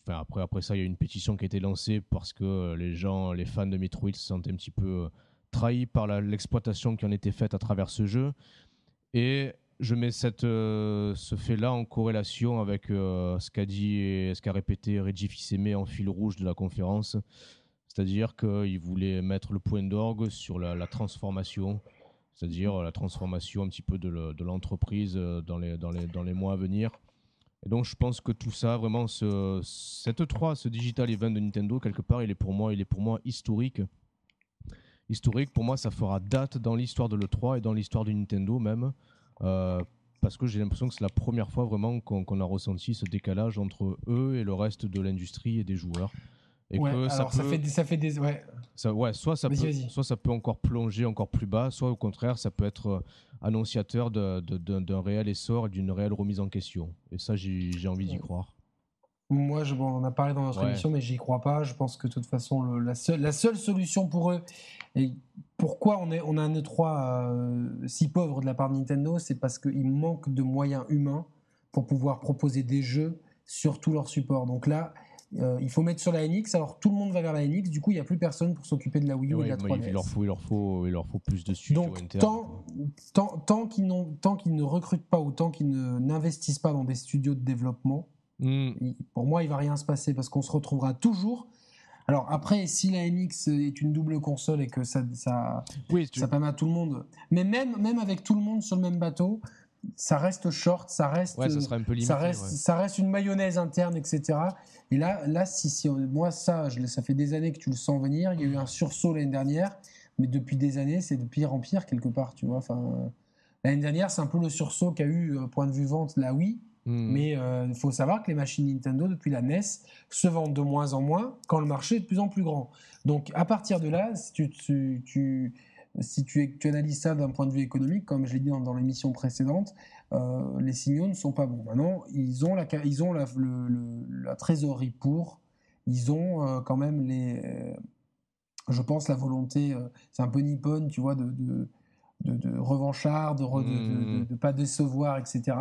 après, après ça, il y a une pétition qui a été lancée parce que les gens, les fans de Metroid se sentaient un petit peu euh, trahis par l'exploitation qui en était faite à travers ce jeu. Et je mets euh, ce fait-là en corrélation avec euh, ce qu'a dit et ce qu'a répété Reggie Fils-Aimé en fil rouge de la conférence. C'est-à-dire qu'il voulait mettre le point d'orgue sur la, transformation, c'est-à-dire la transformation un petit peu de le- de l'entreprise euh, dans les mois à venir. Et donc je pense que tout ça, vraiment, ce, cette 3, ce digital event de Nintendo, quelque part, il est pour moi, il est pour moi historique. Historique, pour moi, ça fera date dans l'histoire de l'E3 et dans l'histoire de Nintendo même. euh, parce que j'ai l'impression que c'est la première fois vraiment qu'on a ressenti ce décalage entre eux et le reste de l'industrie et des joueurs. Et Ouais, que ça, peut- fait, des- ça fait des. Ouais. ça- ouais, soit ça, peut, soit ça peut encore plonger encore plus bas, soit au contraire, ça peut être euh, annonciateur d'un réel essor et d'une réelle remise en question. Et ça, j'ai envie d'y croire. Moi, je, bon, on en a parlé dans notre Ouais. émission, mais j'y crois pas. Je pense que de toute façon, le- la, seule, la seule solution pour eux, et pourquoi on, est, on a un E3 euh, si pauvre de la part de Nintendo, c'est parce qu'il manque de moyens humains pour pouvoir proposer des jeux sur tous leurs supports. Donc là, euh, il faut mettre sur la NX. Alors tout le monde va vers la NX, du coup, il n'y a plus personne pour s'occuper de la Wii U Ouais, et de la mais 3DS. il, leur faut, il, leur faut, il leur faut plus de studios Donc, tant, tant, tant qu'ils qu'ils ne recrutent pas ou tant qu'ils n'investissent pas dans des studios de développement, Il- pour moi, il va rien se passer parce qu'on se retrouvera toujours. Alors après, si la NX est une double console et que ça, ça, Oui, ça permet à tout le monde, mais même, même avec tout le monde sur le même bateau, ça reste short, ça reste, ouais, ça sera un peu limité. ça reste, ouais. ça reste une mayonnaise interne, etc. Et là, là, si, si moi ça, je, ça fait des années que tu le sens venir. Il y a eu un sursaut l'année dernière, mais depuis des années, c'est de pire en pire quelque part, tu vois. Enfin, l'année dernière, c'est un peu le sursaut qu'a eu, euh, point de vue vente, la Wii. Hmm. Mais euh, il faut savoir que les machines Nintendo, depuis la NES, se vendent de moins en moins quand le marché est de plus en plus grand. Donc à partir de là, si tu, analyses ça d'un point de vue économique, comme je l'ai dit dans, dans l'émission précédente, euh, les signaux ne sont pas bons. Maintenant, ils ont la, ils ont la, trésorerie pour, ils ont euh, quand même les, euh, je pense, la volonté, euh, c'est un peu nippon, tu vois, de, de, de revanchard, de, re- de- de- de- de pas décevoir, etc.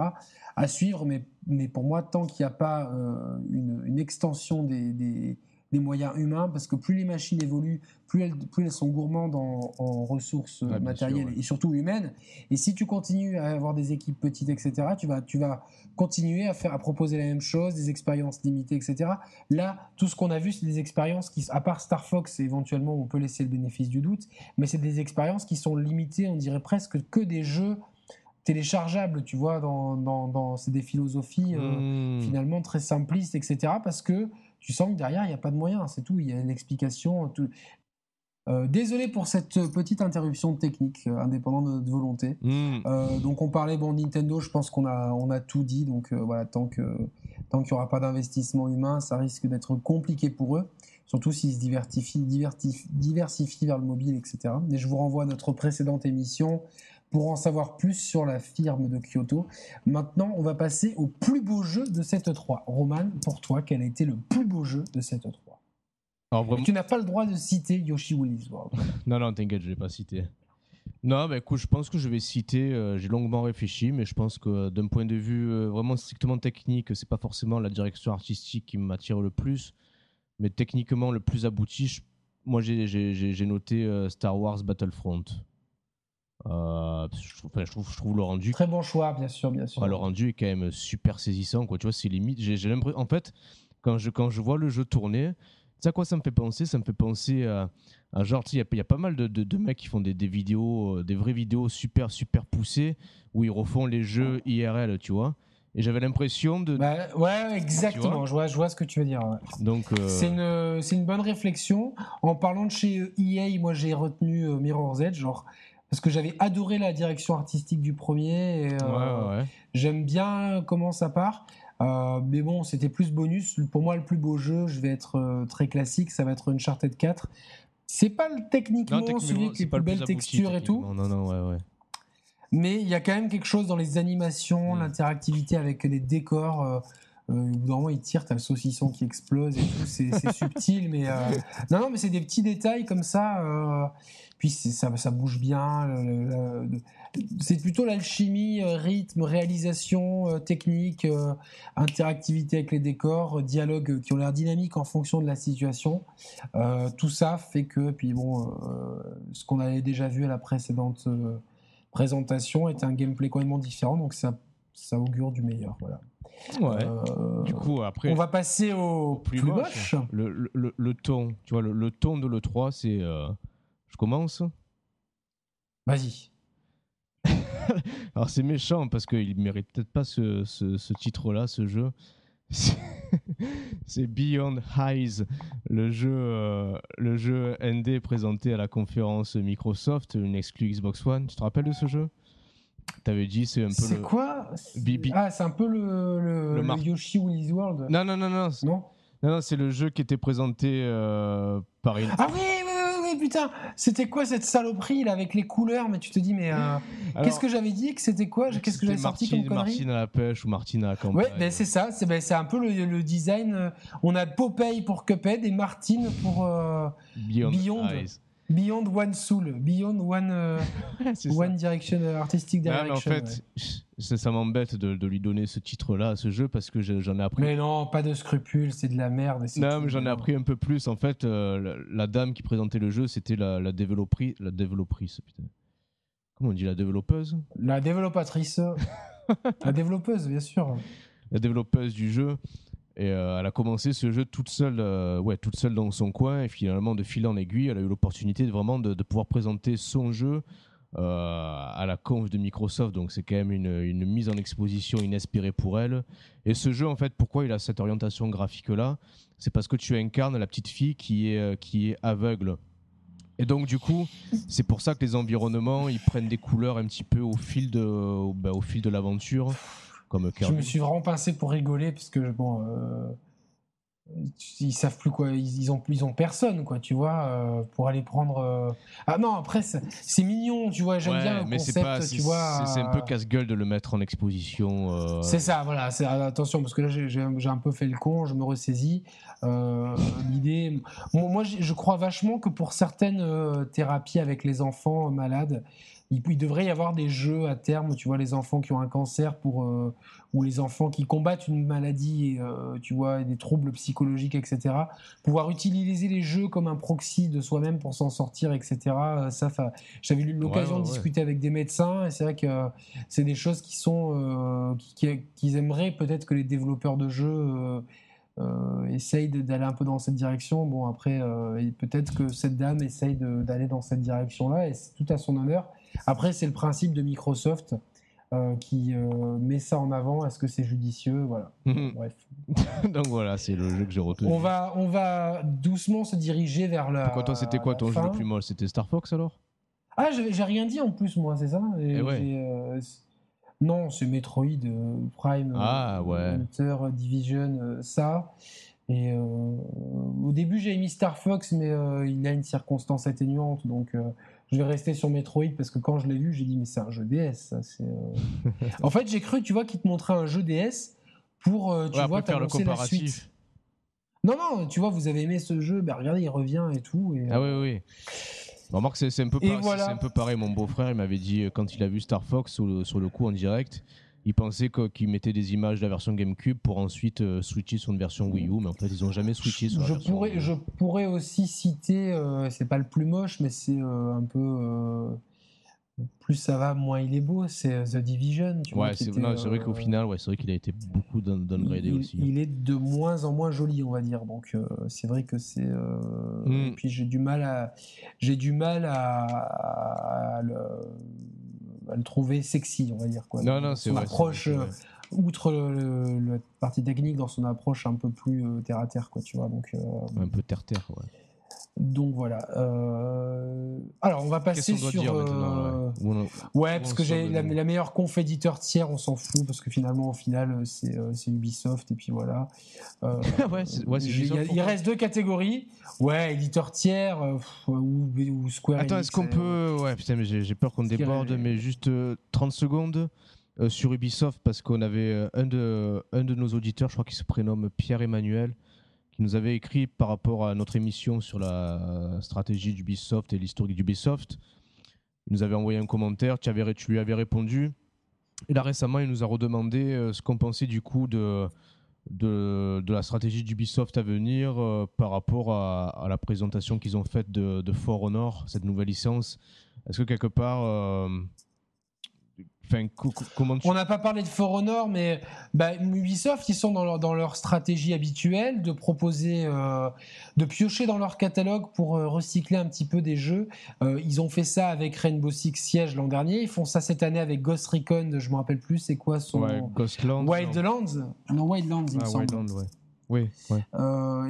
À suivre, mais, mais pour moi, tant qu'il n'y a pas euh, une, une extension des, des, des moyens humains, parce que plus les machines évoluent, plus elles, plus elles sont gourmandes en, en ressources Ouais, matérielles sûr, ouais. et surtout humaines. Et si tu continues à avoir des équipes petites, etc., tu vas, tu vas continuer à, faire, à proposer la même chose, des expériences limitées, etc. Là, tout ce qu'on a vu, c'est des expériences qui, à part Star Fox, éventuellement, on peut laisser le bénéfice du doute, mais c'est des expériences qui sont limitées, on dirait presque que des jeux téléchargeables, tu vois, dans, dans, dans- c'est des philosophies euh, Hmm. finalement très simplistes, etc. Parce que tu sens que derrière, il n'y a pas de moyens, c'est tout, il y a une explication. tout. Euh, désolé pour cette petite interruption technique, euh, indépendante de notre volonté. Hmm. Euh, donc on parlait bon Nintendo, je pense qu'on a on a tout dit. Donc euh, voilà, tant que tant qu'il n'y aura pas d'investissement humain, ça risque d'être compliqué pour eux, surtout s'ils se diversifient, diversifient, diversifient vers le mobile, etc. Et je vous renvoie à notre précédente émission pour en savoir plus sur la firme de Kyoto. Maintenant, on va passer au plus beau jeu de cette 3. Roman, pour toi, quel a été le plus beau jeu de cette 3 Alors, vraiment... Tu n'as pas le droit de citer Yoshi Woolly's World. non, non, t'inquiète, je ne l'ai pas cité. Non, mais écoute, je pense que je vais citer, euh, j'ai longuement réfléchi, mais je pense que euh, d'un point de vue euh, vraiment strictement technique, c'est pas forcément la direction artistique qui m'attire le plus, mais techniquement le plus abouti, moi j'ai noté Star Wars Battlefront. Je, trouve, je, trouve, le rendu. Très bon choix, bien sûr, bien sûr. le rendu est quand même super saisissant, quoi. Tu vois, c'est limite. J'ai l'impression. En fait, quand je, quand je vois le jeu tourner, tu sais à quoi ça me fait penser? Ça me fait penser à un genre, il y, a pas mal de, de, mecs qui font des, des, vidéos, euh, des vraies vidéos super, super poussées, où ils refont les jeux IRL, tu vois. Et j'avais l'impression de. Bah, ouais, exactement. Je vois, je vois ce que tu veux dire. Donc, euh, c'est une, une, bonne réflexion. En parlant de chez EA, moi j'ai retenu euh, Mirror's Edge, genre parce que j'avais adoré la direction artistique du premier. J'aime bien comment ça part. mais bon, c'était plus bonus. Pour moi, le plus beau jeu, je vais être très classique, ça va être Uncharted 4. C'est pas techniquement, celui avec les plus belles textures et tout. Non, non, ouais, ouais. Mais il y a quand même quelque chose dans les animations, mm. l'interactivité avec les décors. Euh, au bout d'un moment, il tire, t'as le saucisson qui explose et tout. C'est subtil, mais. Euh, non, non, mais c'est des petits détails comme ça. Euh, puis ça, ça bouge bien. C'est plutôt l'alchimie, rythme, réalisation, technique, interactivité avec les décors, dialogue qui ont l'air dynamiques en fonction de la situation. tout ça fait que, puis bon, ce qu'on avait déjà vu à la précédente présentation était un gameplay complètement différent, donc ça, ça augure du meilleur. Voilà. Ouais. du coup, après. On va passer au plus, moche. Le, le, le, ton, tu vois, le, ton de l'E3, c'est. je commence Vas-y. Alors c'est méchant parce qu'il mérite peut-être pas ce, ce, titre-là, ce jeu. C'est Beyond Highs, le jeu, euh, le jeu ND présenté à la conférence Microsoft, une exclu Xbox One. Tu te rappelles de ce jeu? T'avais dit c'est un peu C'est quoi Ah, c'est un peu le, le, Yoshi Willy's World. Non, non, non, non. Non, non, c'est le jeu qui était présenté euh, par une. Ah oui, oui, putain, c'était quoi cette saloperie là avec les couleurs? Mais tu te dis, mais euh, qu'est-ce que j'avais dit Que c'était quoi? Qu'est-ce que j'avais sorti comme connerie? Martine à la pêche ou Martine à la campagne. Ouais, ben c'est ça. C'est ben, un peu le, design. Euh, on a Popeye pour Cuphead et Martine pour euh, Beyond. Beyond One Soul, Beyond One, euh, one Direction, euh, Artistic Direction. en fait, ça, m'embête de, lui donner ce titre-là à ce jeu parce que j'en ai appris. Mais non, pas de scrupules, c'est de la merde. Non, mais j'en ai appris un peu plus. En fait, euh, la, dame qui présentait le jeu, c'était la, la, développerie, la développeuse, putain. Comment on dit la développeuse? La développatrice. la développeuse, bien sûr. La développeuse du jeu. Et euh, elle a commencé ce jeu toute seule, euh, ouais, toute seule dans son coin. Et finalement, de fil en aiguille, elle a eu l'opportunité de, vraiment de, pouvoir présenter son jeu euh, à la conf de Microsoft. Donc c'est quand même une, mise en exposition inespérée pour elle. Et ce jeu, en fait, pourquoi il a cette orientation graphique-là? C'est parce que tu incarnes la petite fille qui est, qui est aveugle. Et donc du coup, c'est pour ça que les environnements, ils prennent des couleurs un petit peu au fil de, au fil de l'aventure. Je me suis vraiment pincé pour rigoler parce que bon, euh, ils savent plus quoi, ils, ont ils ont personne quoi, tu vois, euh, pour aller prendre. Euh, ah non, après c'est mignon, tu vois, j'aime bien le concept, tu vois. C'est un peu casse-gueule de le mettre en exposition. C'est ça, voilà. Attention parce que là j'ai un peu fait le con, je me ressaisis. L'idée, moi je crois vachement que pour certaines thérapies avec les enfants malades il, devrait y avoir des jeux à terme, tu vois, les enfants qui ont un cancer pour, euh, ou les enfants qui combattent une maladie, euh, tu vois, des troubles psychologiques, etc. Pouvoir utiliser les jeux comme un proxy de soi-même pour s'en sortir, etc. Euh, ça, j'avais eu l'occasion de discuter avec des médecins et c'est vrai que c'est des choses qui sont, qu'ils qui, aimeraient peut-être que les développeurs de jeux essayent d'aller un peu dans cette direction. Bon, après, peut-être que cette dame essaye d'aller dans cette direction-là, et c'est tout à son honneur. Après, c'est le principe de Microsoft euh, qui euh, met ça en avant. Est-ce que c'est judicieux? Voilà. Mhm. Bref. Donc voilà, c'est le jeu que j'ai retenu. On va, on va doucement se diriger vers la. Pourquoi toi, c'était quoi ton jeu le plus molle? C'était Star Fox alors? Ah, j'ai rien dit en plus, moi, c'est ça? Et eh euh, Non, c'est Metroid Prime, ah, ouais. Hunter Division, ça. Et au début, j'ai mis Star Fox, mais il a une circonstance atténuante, donc je vais rester sur Metroid parce que quand je l'ai vu, j'ai dit mais c'est un jeu DS. Ça, en fait, j'ai cru, tu vois, qu'il te montrait un jeu DS pour, tu vois, t'annoncer la suite. Non, non, tu vois, vous avez aimé ce jeu, ben regardez, il revient et tout. Et, ah oui, oui. Remarque, c'est un, peu pareil, un peu pareil. Mon beau-frère, il m'avait dit, quand il a vu Star Fox sur le, sur le coup en direct, ils pensaient qu'ils mettaient des images de la version GameCube pour ensuite euh, switcher sur une version Wii U, mais en fait ils n'ont jamais switché sur je la pourrais, Je pourrais aussi citer, euh, c'est pas le plus moche, mais c'est euh, un peu plus ça va, moins il est beau. C'est The Division. Tu ouais, c'est vrai qu'au final, ouais, c'est vrai qu'il a été beaucoup downgradé aussi. Il est de moins en moins joli, on va dire. Donc c'est vrai que c'est. Mm. puis j'ai du mal à, j'ai du mal à le à le trouver sexy, on va dire. Quoi. Non, non, c'est vrai. Approche, euh, outre la partie technique, dans son approche un peu plus euh, terre à terre, quoi, tu vois. Donc, euh, un peu terre terre, ouais. Donc voilà. Euh, alors on va passer sur. Euh, ouais? parce que j'ai la, meilleure conf éditeur tiers, on s'en fout parce que finalement au final euh, c'est Ubisoft et puis voilà. ouais, il, reste deux catégories. Ouais, éditeur tiers ou, Square. Attends, est-ce qu'on peut. Ouais, putain, mais j'ai peur qu'on déborde, mais juste 30 secondes. sur Ubisoft parce qu'on avait un de, un de nos auditeurs, je crois qu'il se prénomme Pierre-Emmanuel, nous avait écrit par rapport à notre émission sur la stratégie d'Ubisoft et l'historique d'Ubisoft. Il nous avait envoyé un commentaire, tu, lui avais répondu. Et là récemment, il nous a redemandé euh, ce qu'on pensait du coup de, de, la stratégie d'Ubisoft à venir euh, par rapport à, la présentation qu'ils ont faite de, For Honor, cette nouvelle licence. Est-ce que quelque part, euh, on n'a pas parlé de For Honor, mais bah, Ubisoft, ils sont dans leur, dans leur stratégie habituelle de proposer, euh, de piocher dans leur catalogue pour euh, recycler un petit peu des jeux. Euh, ils ont fait ça avec Rainbow Six Siege l'an dernier. Ils font ça cette année avec Ghost Recon. Je me rappelle plus, c'est quoi son Ghostlands, Wildlands. Non, Wildlands, il me ah, semble. Oui.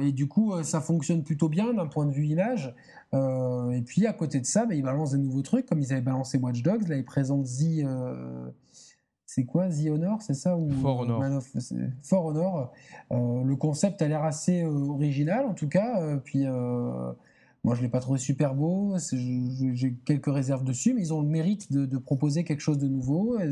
et du coup, ça fonctionne plutôt bien d'un point de vue image. Euh, et puis à côté de ça, bah, ils balancent des nouveaux trucs, comme ils avaient balancé Watch Dogs. Là, ils présentent The. Euh, c'est quoi The Honor C'est ça ou For Honor. For Honor. Euh, le concept a l'air assez original en tout cas. puis moi, je l'ai pas trouvé super beau. J'ai quelques réserves dessus, mais ils ont le mérite de, proposer quelque chose de nouveau. Et,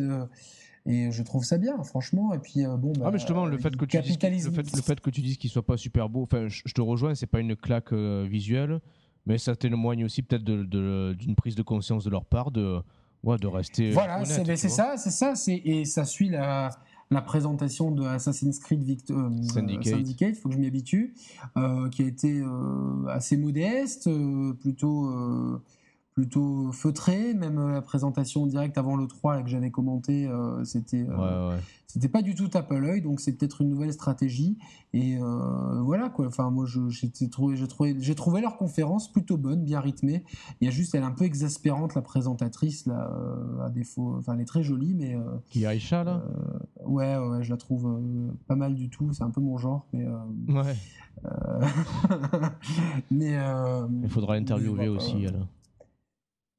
je trouve ça bien, franchement. Et puis bon, bah, ah, mais justement, le fait que tu dises, le fait, le fait que tu dises qu'il soit pas super beau. Enfin, je, te rejoins. C'est pas une claque visuelle mais ça témoigne aussi peut-être d'une prise de conscience de leur part de, ouais, de rester. Voilà, c'est ça, c'est ça, et ça suit la, la présentation de Assassin's Creed Victor, euh, Syndicate, il faut que je m'y habitue, euh, qui a été euh, assez modeste, plutôt plutôt feutré. Même euh, la présentation directe avant le 3 que j'avais commenté, euh, c'était euh, c'était pas du tout tape à l'œil. Donc c'est peut-être une nouvelle stratégie. Et voilà quoi. Enfin moi j'ai trouvé j'ai trouvé j'ai trouvé leur conférence plutôt bonne, bien rythmée. Il y a juste elle est un peu exaspérante la présentatrice là à défaut. Enfin elle est très jolie mais qui Aïcha là? ouais ouais je la trouve pas mal du tout. C'est un peu mon genre mais. ouais. mais il faudra interviewer aussi alors.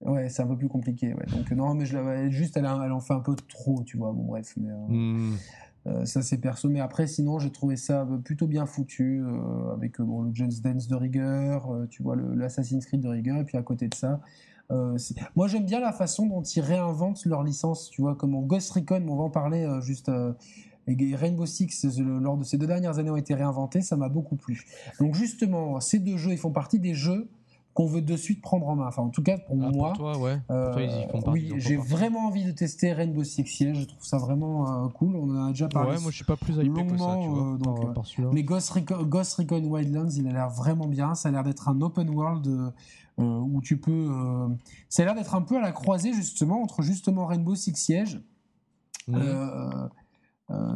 Ouais, c'est un peu plus compliqué. Ouais. Donc non, mais je juste, elle, elle, en fait un peu trop, tu vois. Bon, bref, mais euh, hmm. euh, ça c'est perso. Mais après, sinon, j'ai trouvé ça plutôt bien foutu euh, avec bon, le Just Dance de rigueur, tu vois, l'Assassin's Creed de rigueur, et puis à côté de ça. moi, j'aime bien la façon dont ils réinventent leur licence, tu vois, comme en Ghost Recon, on va en parler juste. et Rainbow Six, lors de ces deux dernières années, ont été réinventés, ça m'a beaucoup plu. Donc justement, ces deux jeux, ils font partie des jeux qu'on veut de suite prendre en main. Enfin, en tout cas, pour ah, moi, toi, ouais. Euh, oui, j'ai vraiment envie de tester Rainbow Six Siege. Je trouve ça vraiment euh, cool. On en a déjà parlé. Ouais, moi, je suis pas plus hypé que ça, tu vois, donc, mais Ghost Recon, Ghost Recon Wildlands, il a l'air vraiment bien. Ça a l'air d'être un open world euh, où tu peux. ça a l'air d'être un peu à la croisée justement entre justement Rainbow Six Siege.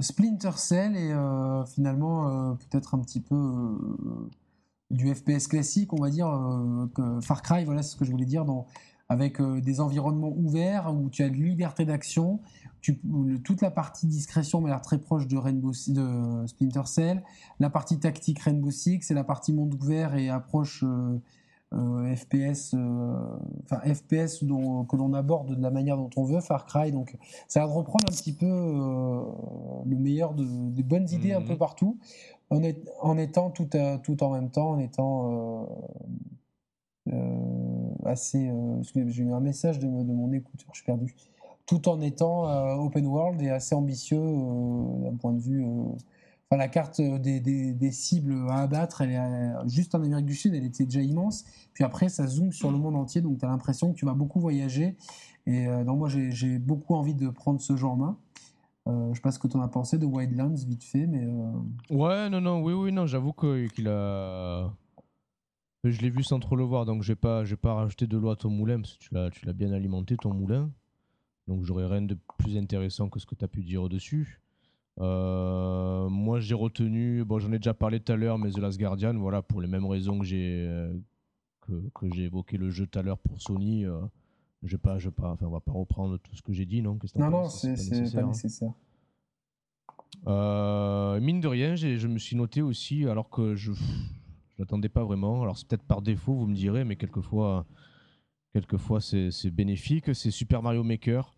Splinter Cell et finalement peut-être un petit peu du FPS classique, on va dire, euh, que Far Cry, voilà, c'est ce que je voulais dire, dans, avec euh, des environnements ouverts où tu as de liberté d'action. toute la partie discrétion m'a l'air très proche de Rainbow de Splinter Cell. La partie tactique Rainbow Six et la partie monde ouvert et approche FPS, enfin FPS dont, que l'on aborde de la manière dont on veut, Far Cry. Donc, ça va reprendre un petit peu le meilleur de, des bonnes idées un peu mhm. partout, en, étant tout, en même temps, en étant assez. J'ai eu un message de, mon écouteur, je suis perdu. Tout en étant open world et assez ambitieux d'un point de vue la carte des, cibles à abattre, elle est juste en Amérique du Sud, elle était déjà immense. Puis après, ça zoome sur le monde entier, donc tu as l'impression que tu vas beaucoup voyager. Et euh, moi, j'ai beaucoup envie de prendre ce genre en main. Euh, je sais pas ce que tu en as pensé de Wildlands, vite fait, mais. Euh, ouais, non, non, oui, oui, non, j'avoue qu'il a. Je l'ai vu sans trop le voir, donc je n'ai pas, pas rajouté de l'eau à ton moulin, parce que tu l'as bien alimenté, ton moulin. Donc j'aurais rien de plus intéressant que ce que tu as pu dire dessus. Euh, moi, j'ai retenu, bon, j'en ai déjà parlé tout à l'heure, mais The Last Guardian, voilà, pour les mêmes raisons que j'ai euh, que, que j'ai évoqué le jeu tout à l'heure pour Sony. Je pas, je pas, enfin, on va pas reprendre tout ce que j'ai dit, non Non, non, c'est pas nécessaire. Hein. mine de rien, je me suis noté aussi, alors que je n'attendais pas vraiment. Alors c'est peut-être par défaut, vous me direz, mais quelquefois, quelquefois c'est bénéfique. C'est Super Mario Maker.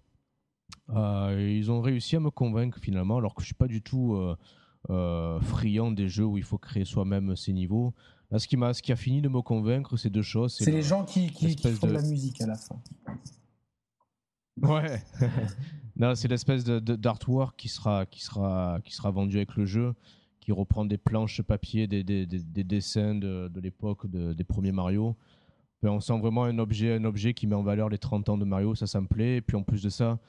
Euh, ils ont réussi à me convaincre finalement, alors que je suis pas du tout euh, euh, friand des jeux où il faut créer soi-même ses niveaux. Là, ce qui m'a, ce qui a fini de me convaincre, c'est deux choses. C'est les gens qui, qui, font de... la musique à la fin. Ouais. non, c'est l'espèce d'artwork qui sera, qui sera, qui sera vendu avec le jeu, qui reprend des planches papier, des, des, des, dessins de, de l'époque des premiers Mario. on sent vraiment un objet, un objet qui met en valeur les 30 ans de Mario, ça, ça me plaît. Et puis en plus de ça,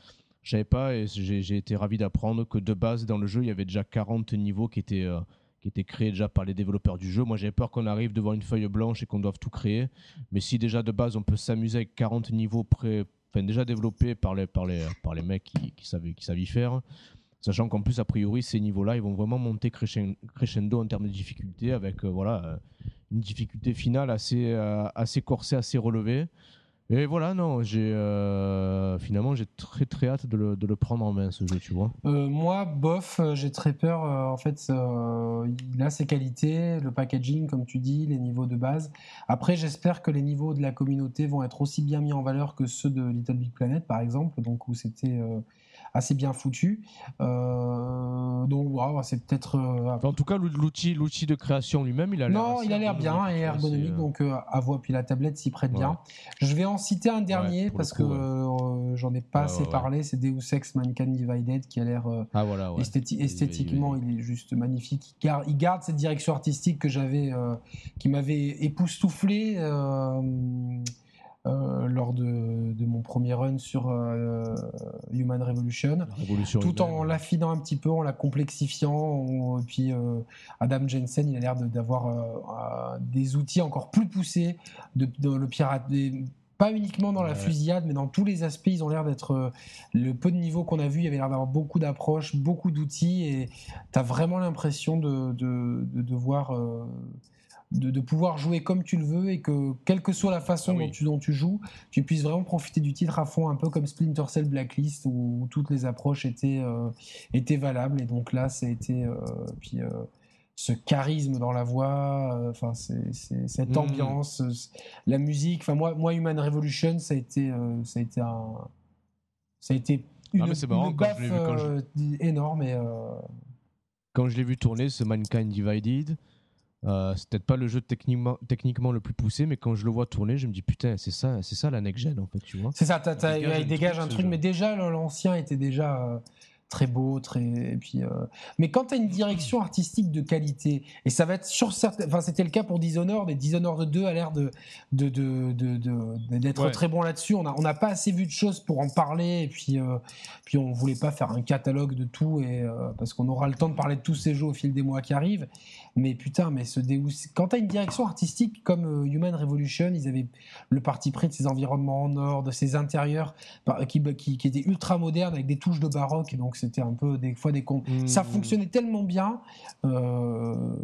je savais pas et j'ai été ravi d'apprendre que de base dans le jeu il y avait déjà 40 niveaux qui étaient euh, qui étaient créés déjà par les développeurs du jeu. Moi j'avais peur qu'on arrive devant une feuille blanche et qu'on doive tout créer. Mais si déjà de base on peut s'amuser avec 40 niveaux déjà développés par les par les par les mecs qui, qui savent qui y faire. Sachant qu'en plus, a priori, ces niveaux-là, ils vont vraiment monter crescendo en termes de difficulté, avec euh, voilà, euh, une difficulté finale assez, assez corsée, assez relevée. Et voilà, non, j'ai euh, finalement j'ai très très hâte de le, prendre en main ce jeu, tu vois. Euh, moi, bof, euh, j'ai très peur. en fait, il a ses qualités, le packaging, comme tu dis, les niveaux de base. Après, j'espère que les niveaux de la communauté vont être aussi bien mis en valeur que ceux de Little Big Planet, par exemple, donc où c'était assez bien foutu. Euh, donc voilà, c'est peut-être. Euh, en tout cas, l'outil, l'outil de création lui-même, il a l'air. Non, il a l'air bien et ergonomique, euh, donc à voix puis la tablette s'y prête bien. Je vais en citer un dernier parce que j'en ai pas assez parlé. C'est Deus Ex Mankind Divided qui a l'air ah, voilà, esthétiquement, il, est juste magnifique. Il garde, il garde cette direction artistique que j'avais, qui m'avait époustouflé. Euh, lors de, de, mon premier run sur euh, Human Revolution, tout en l'affinant un petit peu, en la complexifiant. et puis euh, Adam Jensen, il a l'air d'avoir des outils encore plus poussés de, le pirate. pas uniquement dans la fusillade, mais dans tous les aspects, ils ont l'air d'être. le peu de niveau qu'on a vu, il y avait l'air d'avoir beaucoup d'approches, beaucoup d'outils, et tu as vraiment l'impression de, de, de, voir de, pouvoir jouer comme tu le veux et que, quelle que soit la façon ah dont, tu, joues, tu puisses vraiment profiter du titre à fond, un peu comme Splinter Cell Blacklist où, toutes les approches étaient, euh, étaient valables. Et donc là, ça a été. Euh, puis, euh, ce charisme dans la voix, enfin cette mmh. ambiance, la musique. Enfin moi, moi Human Revolution, ça a été, ça a été un, ça a été une, ah, énorme et. Quand je l'ai vu tourner, ce Mankind Divided, euh, c'est peut-être pas le jeu techniquement, techniquement le plus poussé, mais quand je le vois tourner, je me dis putain, c'est ça, c'est ça la next gen en fait, tu vois. C'est ça, il dégage, un truc, mais déjà l'ancien était déjà euh, très beau, très. Et puis, euh, Mais quand tu as une direction artistique de qualité, et ça va être sur certains. Enfin, c'était le cas pour Dishonored, et Dishonored 2 a l'air de, de, de, de, d'être très bon là-dessus. On n'a on a pas assez vu de choses pour en parler, et puis, euh, puis on voulait pas faire un catalogue de tout, et, euh, parce qu'on aura le temps de parler de tous ces jeux au fil des mois qui arrivent. Mais putain, mais ce Deus. Quand tu as une direction artistique comme Human Revolution, ils avaient le parti pris de ces environnements en or, de ces intérieurs qui, qui, qui étaient ultra modernes avec des touches de baroque, et donc c'était un peu des fois des. Ça mmh. fonctionnait tellement bien. Euh,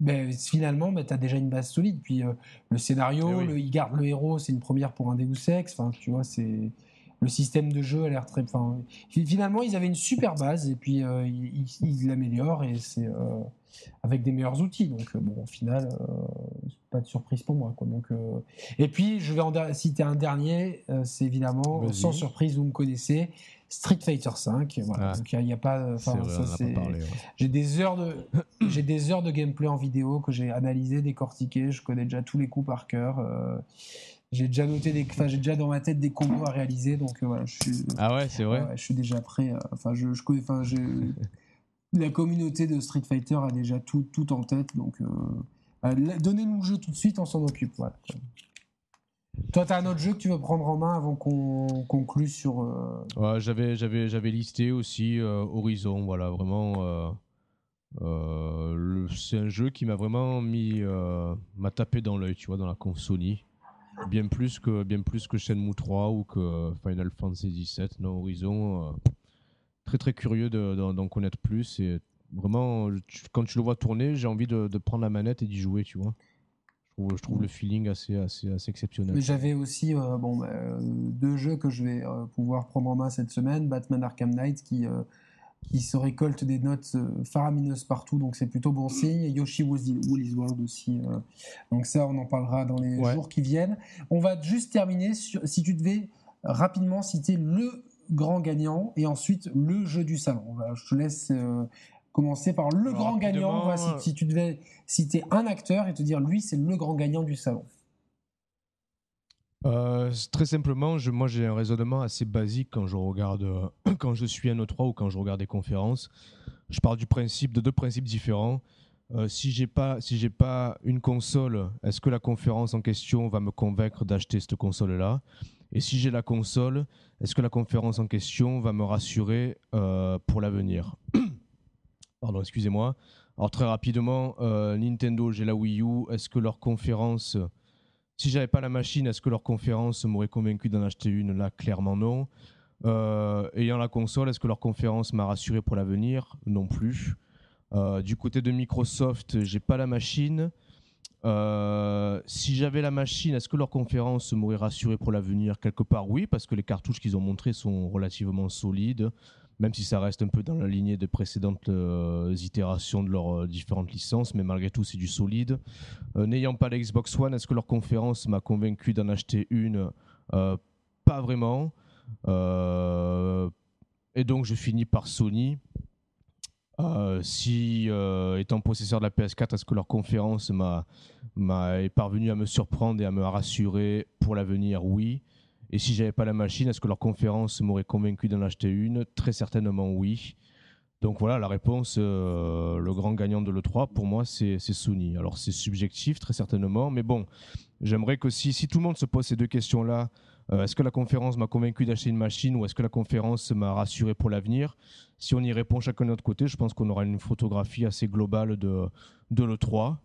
ben, finalement, ben, tu as déjà une base solide. Puis euh, le scénario, eh le, il garde le héros, c'est une première pour un Deus Ex. Enfin, tu vois, c'est le système de jeu a l'air très. Enfin, finalement, ils avaient une super base et puis euh, ils l'améliorent et c'est avec des meilleurs outils. Donc bon, au final, pas de surprise pour moi. Quoi. Donc, Et puis, je vais en citer un dernier, c'est évidemment, sans surprise, vous me connaissez, Street Fighter V. Voilà. Donc, il n'y a, pas. J'ai des heures de, j'ai des heures de gameplay en vidéo que j'ai analysé, décortiqué. Je connais déjà tous les coups par cœur. J'ai déjà noté des, enfin j'ai déjà dans ma tête des combos à réaliser, donc euh, voilà, je suis. Ah ouais, c'est vrai. je suis déjà prêt. Euh, enfin, je, je connais, enfin, la communauté de Street Fighter a déjà tout, tout en tête, donc euh, donnez-nous le jeu tout de suite, on s'en occupe. Voilà. Toi, tu as un autre jeu que tu veux prendre en main avant qu'on conclue sur. Ouais, j'avais, j'avais, j'avais listé aussi Horizon, voilà, vraiment. c'est un jeu qui m'a vraiment mis, m'a tapé dans l'œil, tu vois, dans la Sony bien plus que bien plus que Shenmue 3 ou que Final Fantasy VII, non Horizon. Euh, très très curieux d'en connaître plus et vraiment quand tu le vois tourner, j'ai envie de, prendre la manette et d'y jouer, tu vois. Je trouve, je trouve le feeling assez, assez, assez exceptionnel. J'avais aussi euh, bon, bah, deux jeux que je vais euh, pouvoir prendre en main cette semaine. Batman Arkham Knight qui qui se récolte des notes euh, faramineuses partout, donc c'est plutôt bon signe. Yoshi Woolly's World aussi. Euh, donc ça, on en parlera dans les jours qui viennent. On va juste terminer sur, si tu devais rapidement citer le grand gagnant et ensuite le jeu du salon. Je te laisse euh, commencer par le grand gagnant. si, si, tu devais citer un acteur et te dire lui, c'est le grand gagnant du salon. Euh, très simplement, je, moi j'ai un raisonnement assez basique quand je regarde, euh, quand je suis un E3 ou quand je regarde des conférences. Je pars du principe de deux principes différents. Euh, si j'ai pas, si j'ai pas une console, est-ce que la conférence en question va me convaincre d'acheter cette console-là? Et si j'ai la console, est-ce que la conférence en question va me rassurer pour l'avenir? Pardon, excusez-moi. Alors très rapidement, Nintendo, j'ai la Wii U. Est-ce que leur conférence si j'avais pas la machine, est-ce que leur conférence m'aurait convaincu d'en acheter une? Là, clairement non. Euh, ayant la console, est-ce que leur conférence m'a rassuré pour l'avenir? Non plus. Euh, du côté de Microsoft, j'ai pas la machine. Euh, si j'avais la machine, est-ce que leur conférence m'aurait rassuré pour l'avenir Quelque part, oui, parce que les cartouches qu'ils ont montrées sont relativement solides même si ça reste un peu dans la lignée des précédentes euh, itérations de leurs euh, différentes licences, mais malgré tout, c'est du solide. N'ayant pas la Xbox One, est-ce que leur conférence m'a convaincu d'en acheter une? Pas vraiment. et donc, je finis par Sony. Si, étant possesseur de la PS4, est-ce que leur conférence m'a est parvenue à me surprendre et à me rassurer pour l'avenir? Oui. Et si j'avais pas la machine, est-ce que leur conférence m'aurait convaincu d'en acheter une? Très certainement oui. Donc voilà, la réponse, euh, le grand gagnant de l'E3, pour moi, c'est Sony. Alors c'est subjectif, très certainement, mais bon, j'aimerais que si, si tout le monde se pose ces deux questions-là, euh, est-ce que la conférence m'a convaincu d'acheter une machine ou est-ce que la conférence m'a rassuré pour l'avenir? Si on y répond chacun de notre côté, je pense qu'on aura une photographie assez globale de, de l'E3.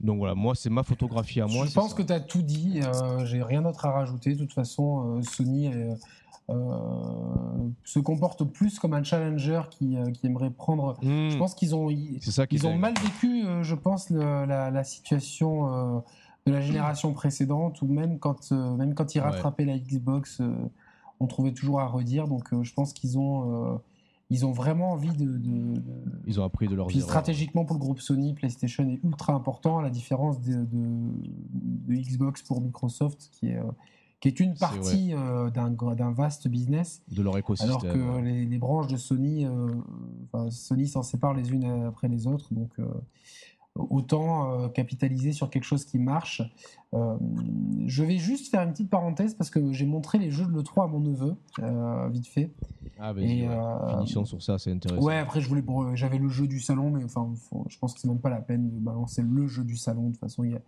Donc voilà, moi, c'est ma photographie à moi. Je pense que tu as tout dit. Euh, J'ai rien d'autre à rajouter. De toute façon, euh, Sony euh, se comporte plus comme un challenger qui, qui aimerait prendre. Hmm. Je pense qu'ils ont, ça ils ont mal vécu, je pense, la, situation de la génération précédente, ou même quand, même quand ils rattrapaient la Xbox, on trouvait toujours à redire. Donc je pense qu'ils ont ils ont vraiment envie de, Ils ont appris de leur Puis stratégiquement pour le groupe Sony, PlayStation est ultra important, à la différence de, Xbox pour Microsoft, qui est, euh, qui est une partie euh, d'un vaste business. De leur écosystème. Alors que les, branches de Sony, euh, Sony s'en sépare les unes après les autres. Donc autant euh, capitaliser sur quelque chose qui marche. Euh, je vais juste faire une petite parenthèse parce que j'ai montré les jeux de l'E3 à mon neveu, euh, vite fait. Ah, vas-y, finissons sur ça, c'est intéressant. Ouais, après, je voulais, j'avais le jeu du salon, mais enfin, je pense que c'est même pas la peine de balancer le jeu du salon. De toute façon, il y a.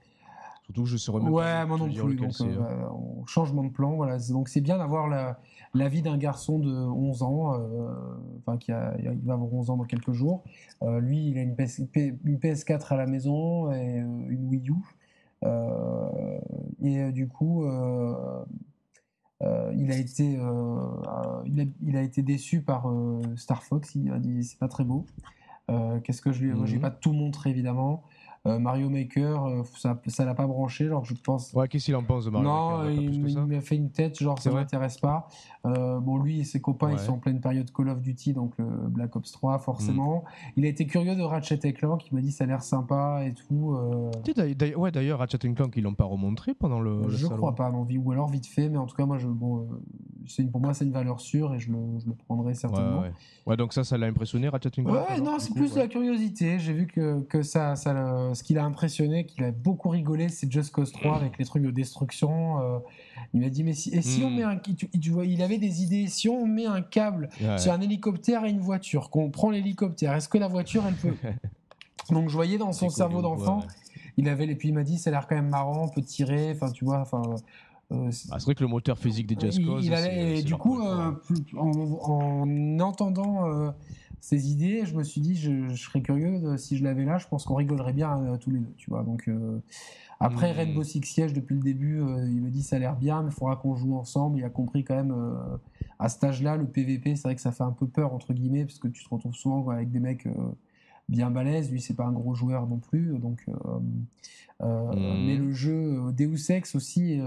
Surtout que je serais même Ouais, moi non plus. Donc, changement de plan, voilà. Donc, c'est bien d'avoir la la vie d'un garçon de 11 ans, euh, enfin qui a, il va avoir 11 ans dans quelques jours. Euh, lui, il a une, PS, 4 à la maison et euh, une Wii U. et du coup, il a été, il a, été déçu par Star Fox. Il a dit c'est pas très beau. Qu'est-ce que je lui, ai... j'ai mhm. pas tout montré évidemment. Euh, Mario Maker, euh, ça ça l'a pas branché, genre je pense. Ouais, qu'est-ce qu'il en pense de Mario non, Maker il, il m'a fait une tête, genre ça m'intéresse pas. Euh, bon, lui et ses copains, ils sont en pleine période Call of Duty, donc le Black Ops 3, forcément. Mm. Il a été curieux de Ratchet Clank, il m'a dit ça a l'air sympa et tout. euh, Tu sais, ouais, d'ailleurs, Ratchet Clank, ils l'ont pas remontré pendant le, le je salon. crois pas, non, ou alors vite fait, mais en tout cas, moi, je, bon, une- pour moi, c'est une valeur sûre et je le, je le prendrai certainement. ouais. Ouais, donc ça, ça l'a impressionné, Ratchet Clank Ouais, non, c'est plus ouais. la curiosité. J'ai vu que, que ça, ça, le- ce qu'il a impressionné, qu'il a beaucoup rigolé, c'est Just Cause 3 avec les trucs de destruction. euh, il m'a dit, mais si, et si on Mm. met un. Tu, tu vois, il avait des idées. Si on met un câble Ouais. sur un hélicoptère et une voiture, qu'on prend l'hélicoptère, est-ce que la voiture, elle peut. Donc je voyais dans son cerveau d'enfant, ouais. il avait. Et puis il m'a dit, ça a l'air quand même marrant, on peut tirer. Enfin, tu vois, enfin. euh, c'est- Ah, c'est vrai que le moteur physique des Just Cause. il allait, et du coup, euh, en, en entendant euh, ces idées, je me suis dit, je, je serais curieux de- si je l'avais là, je pense qu'on rigolerait bien euh, tous les deux, tu vois. Donc euh, après Mm. Rainbow Six Siege depuis le début, euh, il me dit ça a l'air bien, mais il faudra qu'on joue ensemble. Il a compris quand même à cet âge-là, le PVP, c'est vrai que ça fait un peu peur entre guillemets parce que tu te retrouves souvent quoi, avec des mecs bien balèzes. Lui, c'est pas un gros joueur non plus, donc. euh, euh, Mm. Mais le jeu Deus Ex aussi.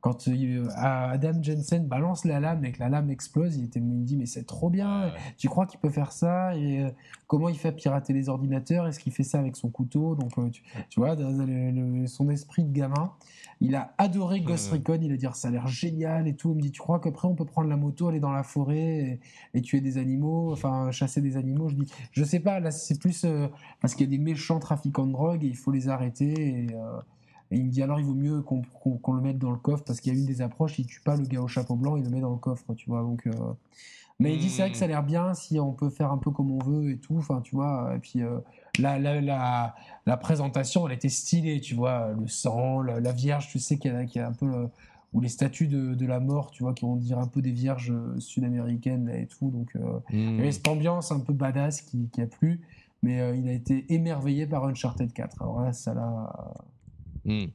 Euh, quand euh, Adam Jensen balance la lame et que la lame explose, il, était, il me dit mais c'est trop bien, Ouais. tu crois qu'il peut faire ça? Et euh, comment il fait pirater les ordinateurs? Est-ce qu'il fait ça avec son couteau? Donc euh, tu, tu vois, dans le- le- son esprit de gamin, il a adoré Ghost. Recon, il a dit ça a l'air génial et tout. Il me dit tu crois qu'après on peut prendre la moto, aller dans la forêt et, et tuer des animaux, enfin chasser des animaux? Je dis je sais pas, là c'est plus euh, parce qu'il y a des méchants trafiquants de drogue et il faut les arrêter et, euh, et il me dit alors il vaut mieux qu'on le mette dans le coffre parce qu'il y a une des approches, il tue pas le gars au chapeau blanc, il le met dans le coffre, tu vois. Donc, euh, Mais il dit c'est vrai que ça a l'air bien si on peut faire un peu comme on veut et tout, enfin tu vois. Et puis euh, la, la, la, la présentation elle était stylée, tu vois, le sang, la, la vierge, tu sais qu'il y, a- qu'il y a un peu. euh, ou les statues de, de la mort, tu vois, qui vont dire un peu des vierges sud-américaines et tout. Donc euh, il y avait cette ambiance un peu badass qui, qui a plu, mais il a été émerveillé par Uncharted 4. Alors là, ça l'a. Mm.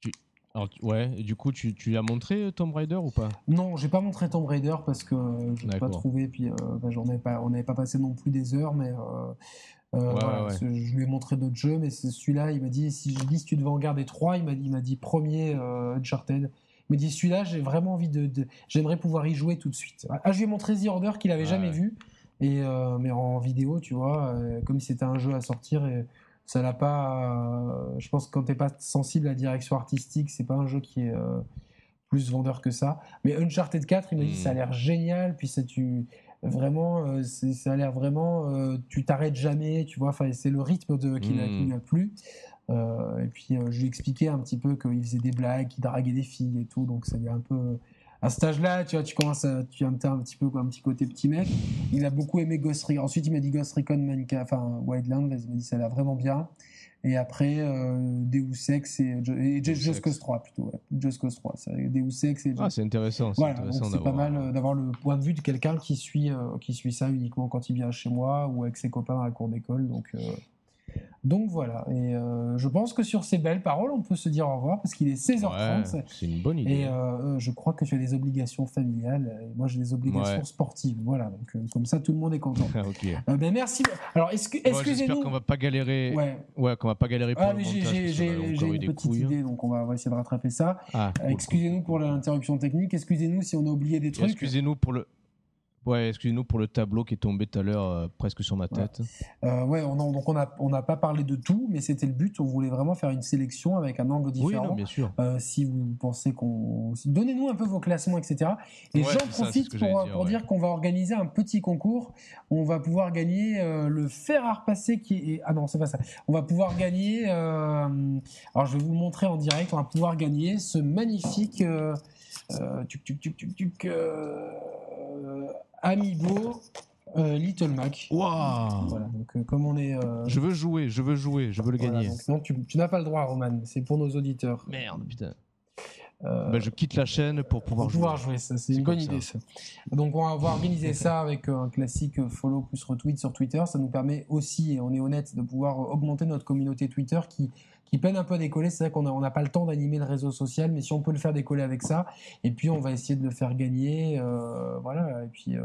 Tu- alors, ouais, du coup, tu, tu lui as montré euh, Tomb Raider ou pas? Non, j'ai pas montré Tomb Raider parce que je l'ai pas trouvé, puis euh, bah, j'en avais pas, on n'avait pas passé non plus des heures, mais euh, Ouais, voilà, ouais. ce- je lui ai montré d'autres jeux, mais celui-là, il m'a dit, si je dis si tu devais en garder trois, il m'a dit, il m'a dit premier Uncharted. Il m'a dit celui-là, j'ai vraiment envie de, de- j'aimerais pouvoir y jouer tout de suite. Ah, je lui ai montré The Order qu'il avait Ouais, jamais vu, et euh, mais en vidéo, tu vois, euh, comme si c'était un jeu à sortir et ça l'a pas. euh, je pense que quand t'es pas sensible à la direction artistique, c'est pas un jeu qui est euh, plus vendeur que ça. Mais Uncharted 4, il m'a dit Mm. ça a l'air génial, puis ça tu vraiment euh, ça a l'air vraiment tu t'arrêtes jamais, tu vois, enfin c'est le rythme de qui, lui a plu. Et puis je lui ai expliqué un petit peu qu'il faisait des blagues, qu'il draguait des filles et tout, donc ça lui a un peu à cet âge-là, tu vois, tu commences à tu as un, petit peu quoi, un petit côté petit mec. Il a beaucoup aimé Ghost Recon. Ensuite, il m'a dit Ghost Recon Manca, enfin Wildlands, il m'a dit ça a l'air vraiment bien. Et après, euh, Deus Ex et, Just. Cause 3 plutôt. Ouais. Just Cause 3, ça, Deus Ex et Ah, c'est intéressant. C'est voilà, pas mal euh, d'avoir le point de vue de quelqu'un qui suit, euh, qui suit ça uniquement quand il vient chez moi ou avec ses copains à la cour d'école. Donc, euh, donc voilà. Et euh, je pense que sur ces belles paroles, on peut se dire au revoir parce qu'il est 16h30. Ouais, c'est une bonne idée. Et euh, euh, je crois que tu as des obligations familiales. Et moi, j'ai des obligations Ouais. sportives. Voilà, donc euh, comme ça, tout le monde est content. Ok. Ben, merci. Alors, Bon, J'espère excusez-nous. qu'on va pas galérer. Ouais, Ouais. qu'on va pas galérer pour Ah, le montage. j'ai une petite couilles. hein. idée, donc on va, on va essayer de rattraper ça. Ah, cool, Excusez-nous pour l'interruption technique. Excusez-nous si on a oublié des trucs. Excusez-nous pour le. Ouais, excusez-nous pour le tableau qui est tombé tout à l'heure euh, presque sur ma Voilà. tête. Euh, ouais, on a- donc on n'a on pas parlé de tout, mais c'était le but. On voulait vraiment faire une sélection avec un angle Oui, différent. non, bien sûr. Euh, si vous pensez qu'on. Donnez-nous un peu vos classements, etc. Et Ouais, j'en ça, profite pour, dire, pour ouais. dire qu'on va organiser un petit concours. On va pouvoir gagner le fer à repasser qui est. Ah non, c'est pas ça. On va pouvoir gagner. Alors je vais vous le montrer en direct. On va pouvoir gagner ce magnifique. tuc, tuc, tuc, tuc, tuc, Amiibo euh, Little Mac. Waouh Voilà, donc euh, comme on est. euh, Je veux jouer, je veux jouer, je veux le voilà, gagner. donc non, tu, tu n'as pas le droit, Roman. C'est pour nos auditeurs. Merde, putain. Euh, Bah, je quitte la chaîne pour pouvoir pour jouer. pouvoir jouer, ça, c'est C'est une bonne comme idée. Ça. Donc on va, on va organiser ça avec euh, un classique euh, follow plus retweet sur Twitter. Ça nous permet aussi, et on est honnête, de pouvoir euh, augmenter notre communauté Twitter qui, qui peine un peu à décoller. C'est vrai qu'on n'a pas le temps d'animer le réseau social, mais si on peut le faire décoller avec ça, et puis on va essayer de le faire gagner. euh, voilà, et puis. euh,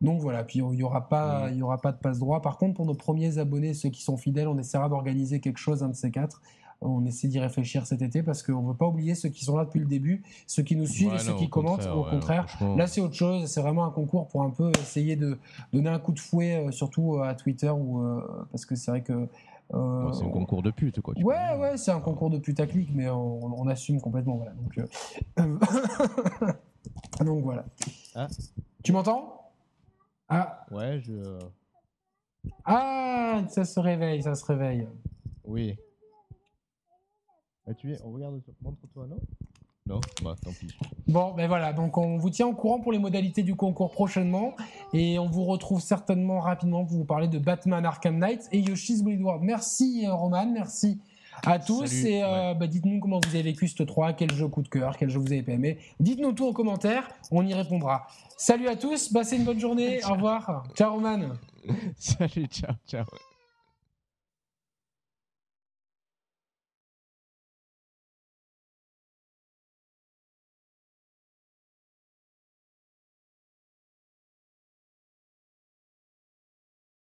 Donc voilà, puis il n'y aura, pas, il y aura pas de passe droit. Par contre, pour nos premiers abonnés, ceux qui sont fidèles, on essaiera d'organiser quelque chose, un de ces quatre. On essaie d'y réfléchir cet été parce qu'on ne veut pas oublier ceux qui sont là depuis le début, ceux qui nous suivent Ouais, et ceux non, qui commentent. au ouais, contraire, là c'est autre chose. C'est vraiment un concours pour un peu essayer de donner un coup de fouet, euh, surtout euh, à Twitter, ou parce que c'est vrai que. Euh, Ouais, c'est un concours de pute, quoi. tu Ouais, peux- ouais, c'est un concours de putaclic, mais on, on assume complètement. Voilà. Donc, euh, donc voilà. Ah. Tu m'entends? Ah, Ouais, je. ah, ça se réveille, ça se réveille. Oui. Ah, tu es. On regarde. Montre-toi, non? Non Bah, tant pis. Bon, ben voilà, donc on vous tient au courant pour les modalités du concours prochainement et on vous retrouve certainement rapidement pour vous parler de Batman Arkham Knight et Yoshi's Woolly World. Merci euh, Roman, merci à tous Salut, et euh, bah, dites-nous comment vous avez vécu ce 3, quel jeu coup de cœur, quel jeu vous avez aimé. Dites-nous tout en commentaire, on y répondra. Salut à tous, passez une bonne journée, au revoir. Ciao Roman. Salut, ciao, ciao.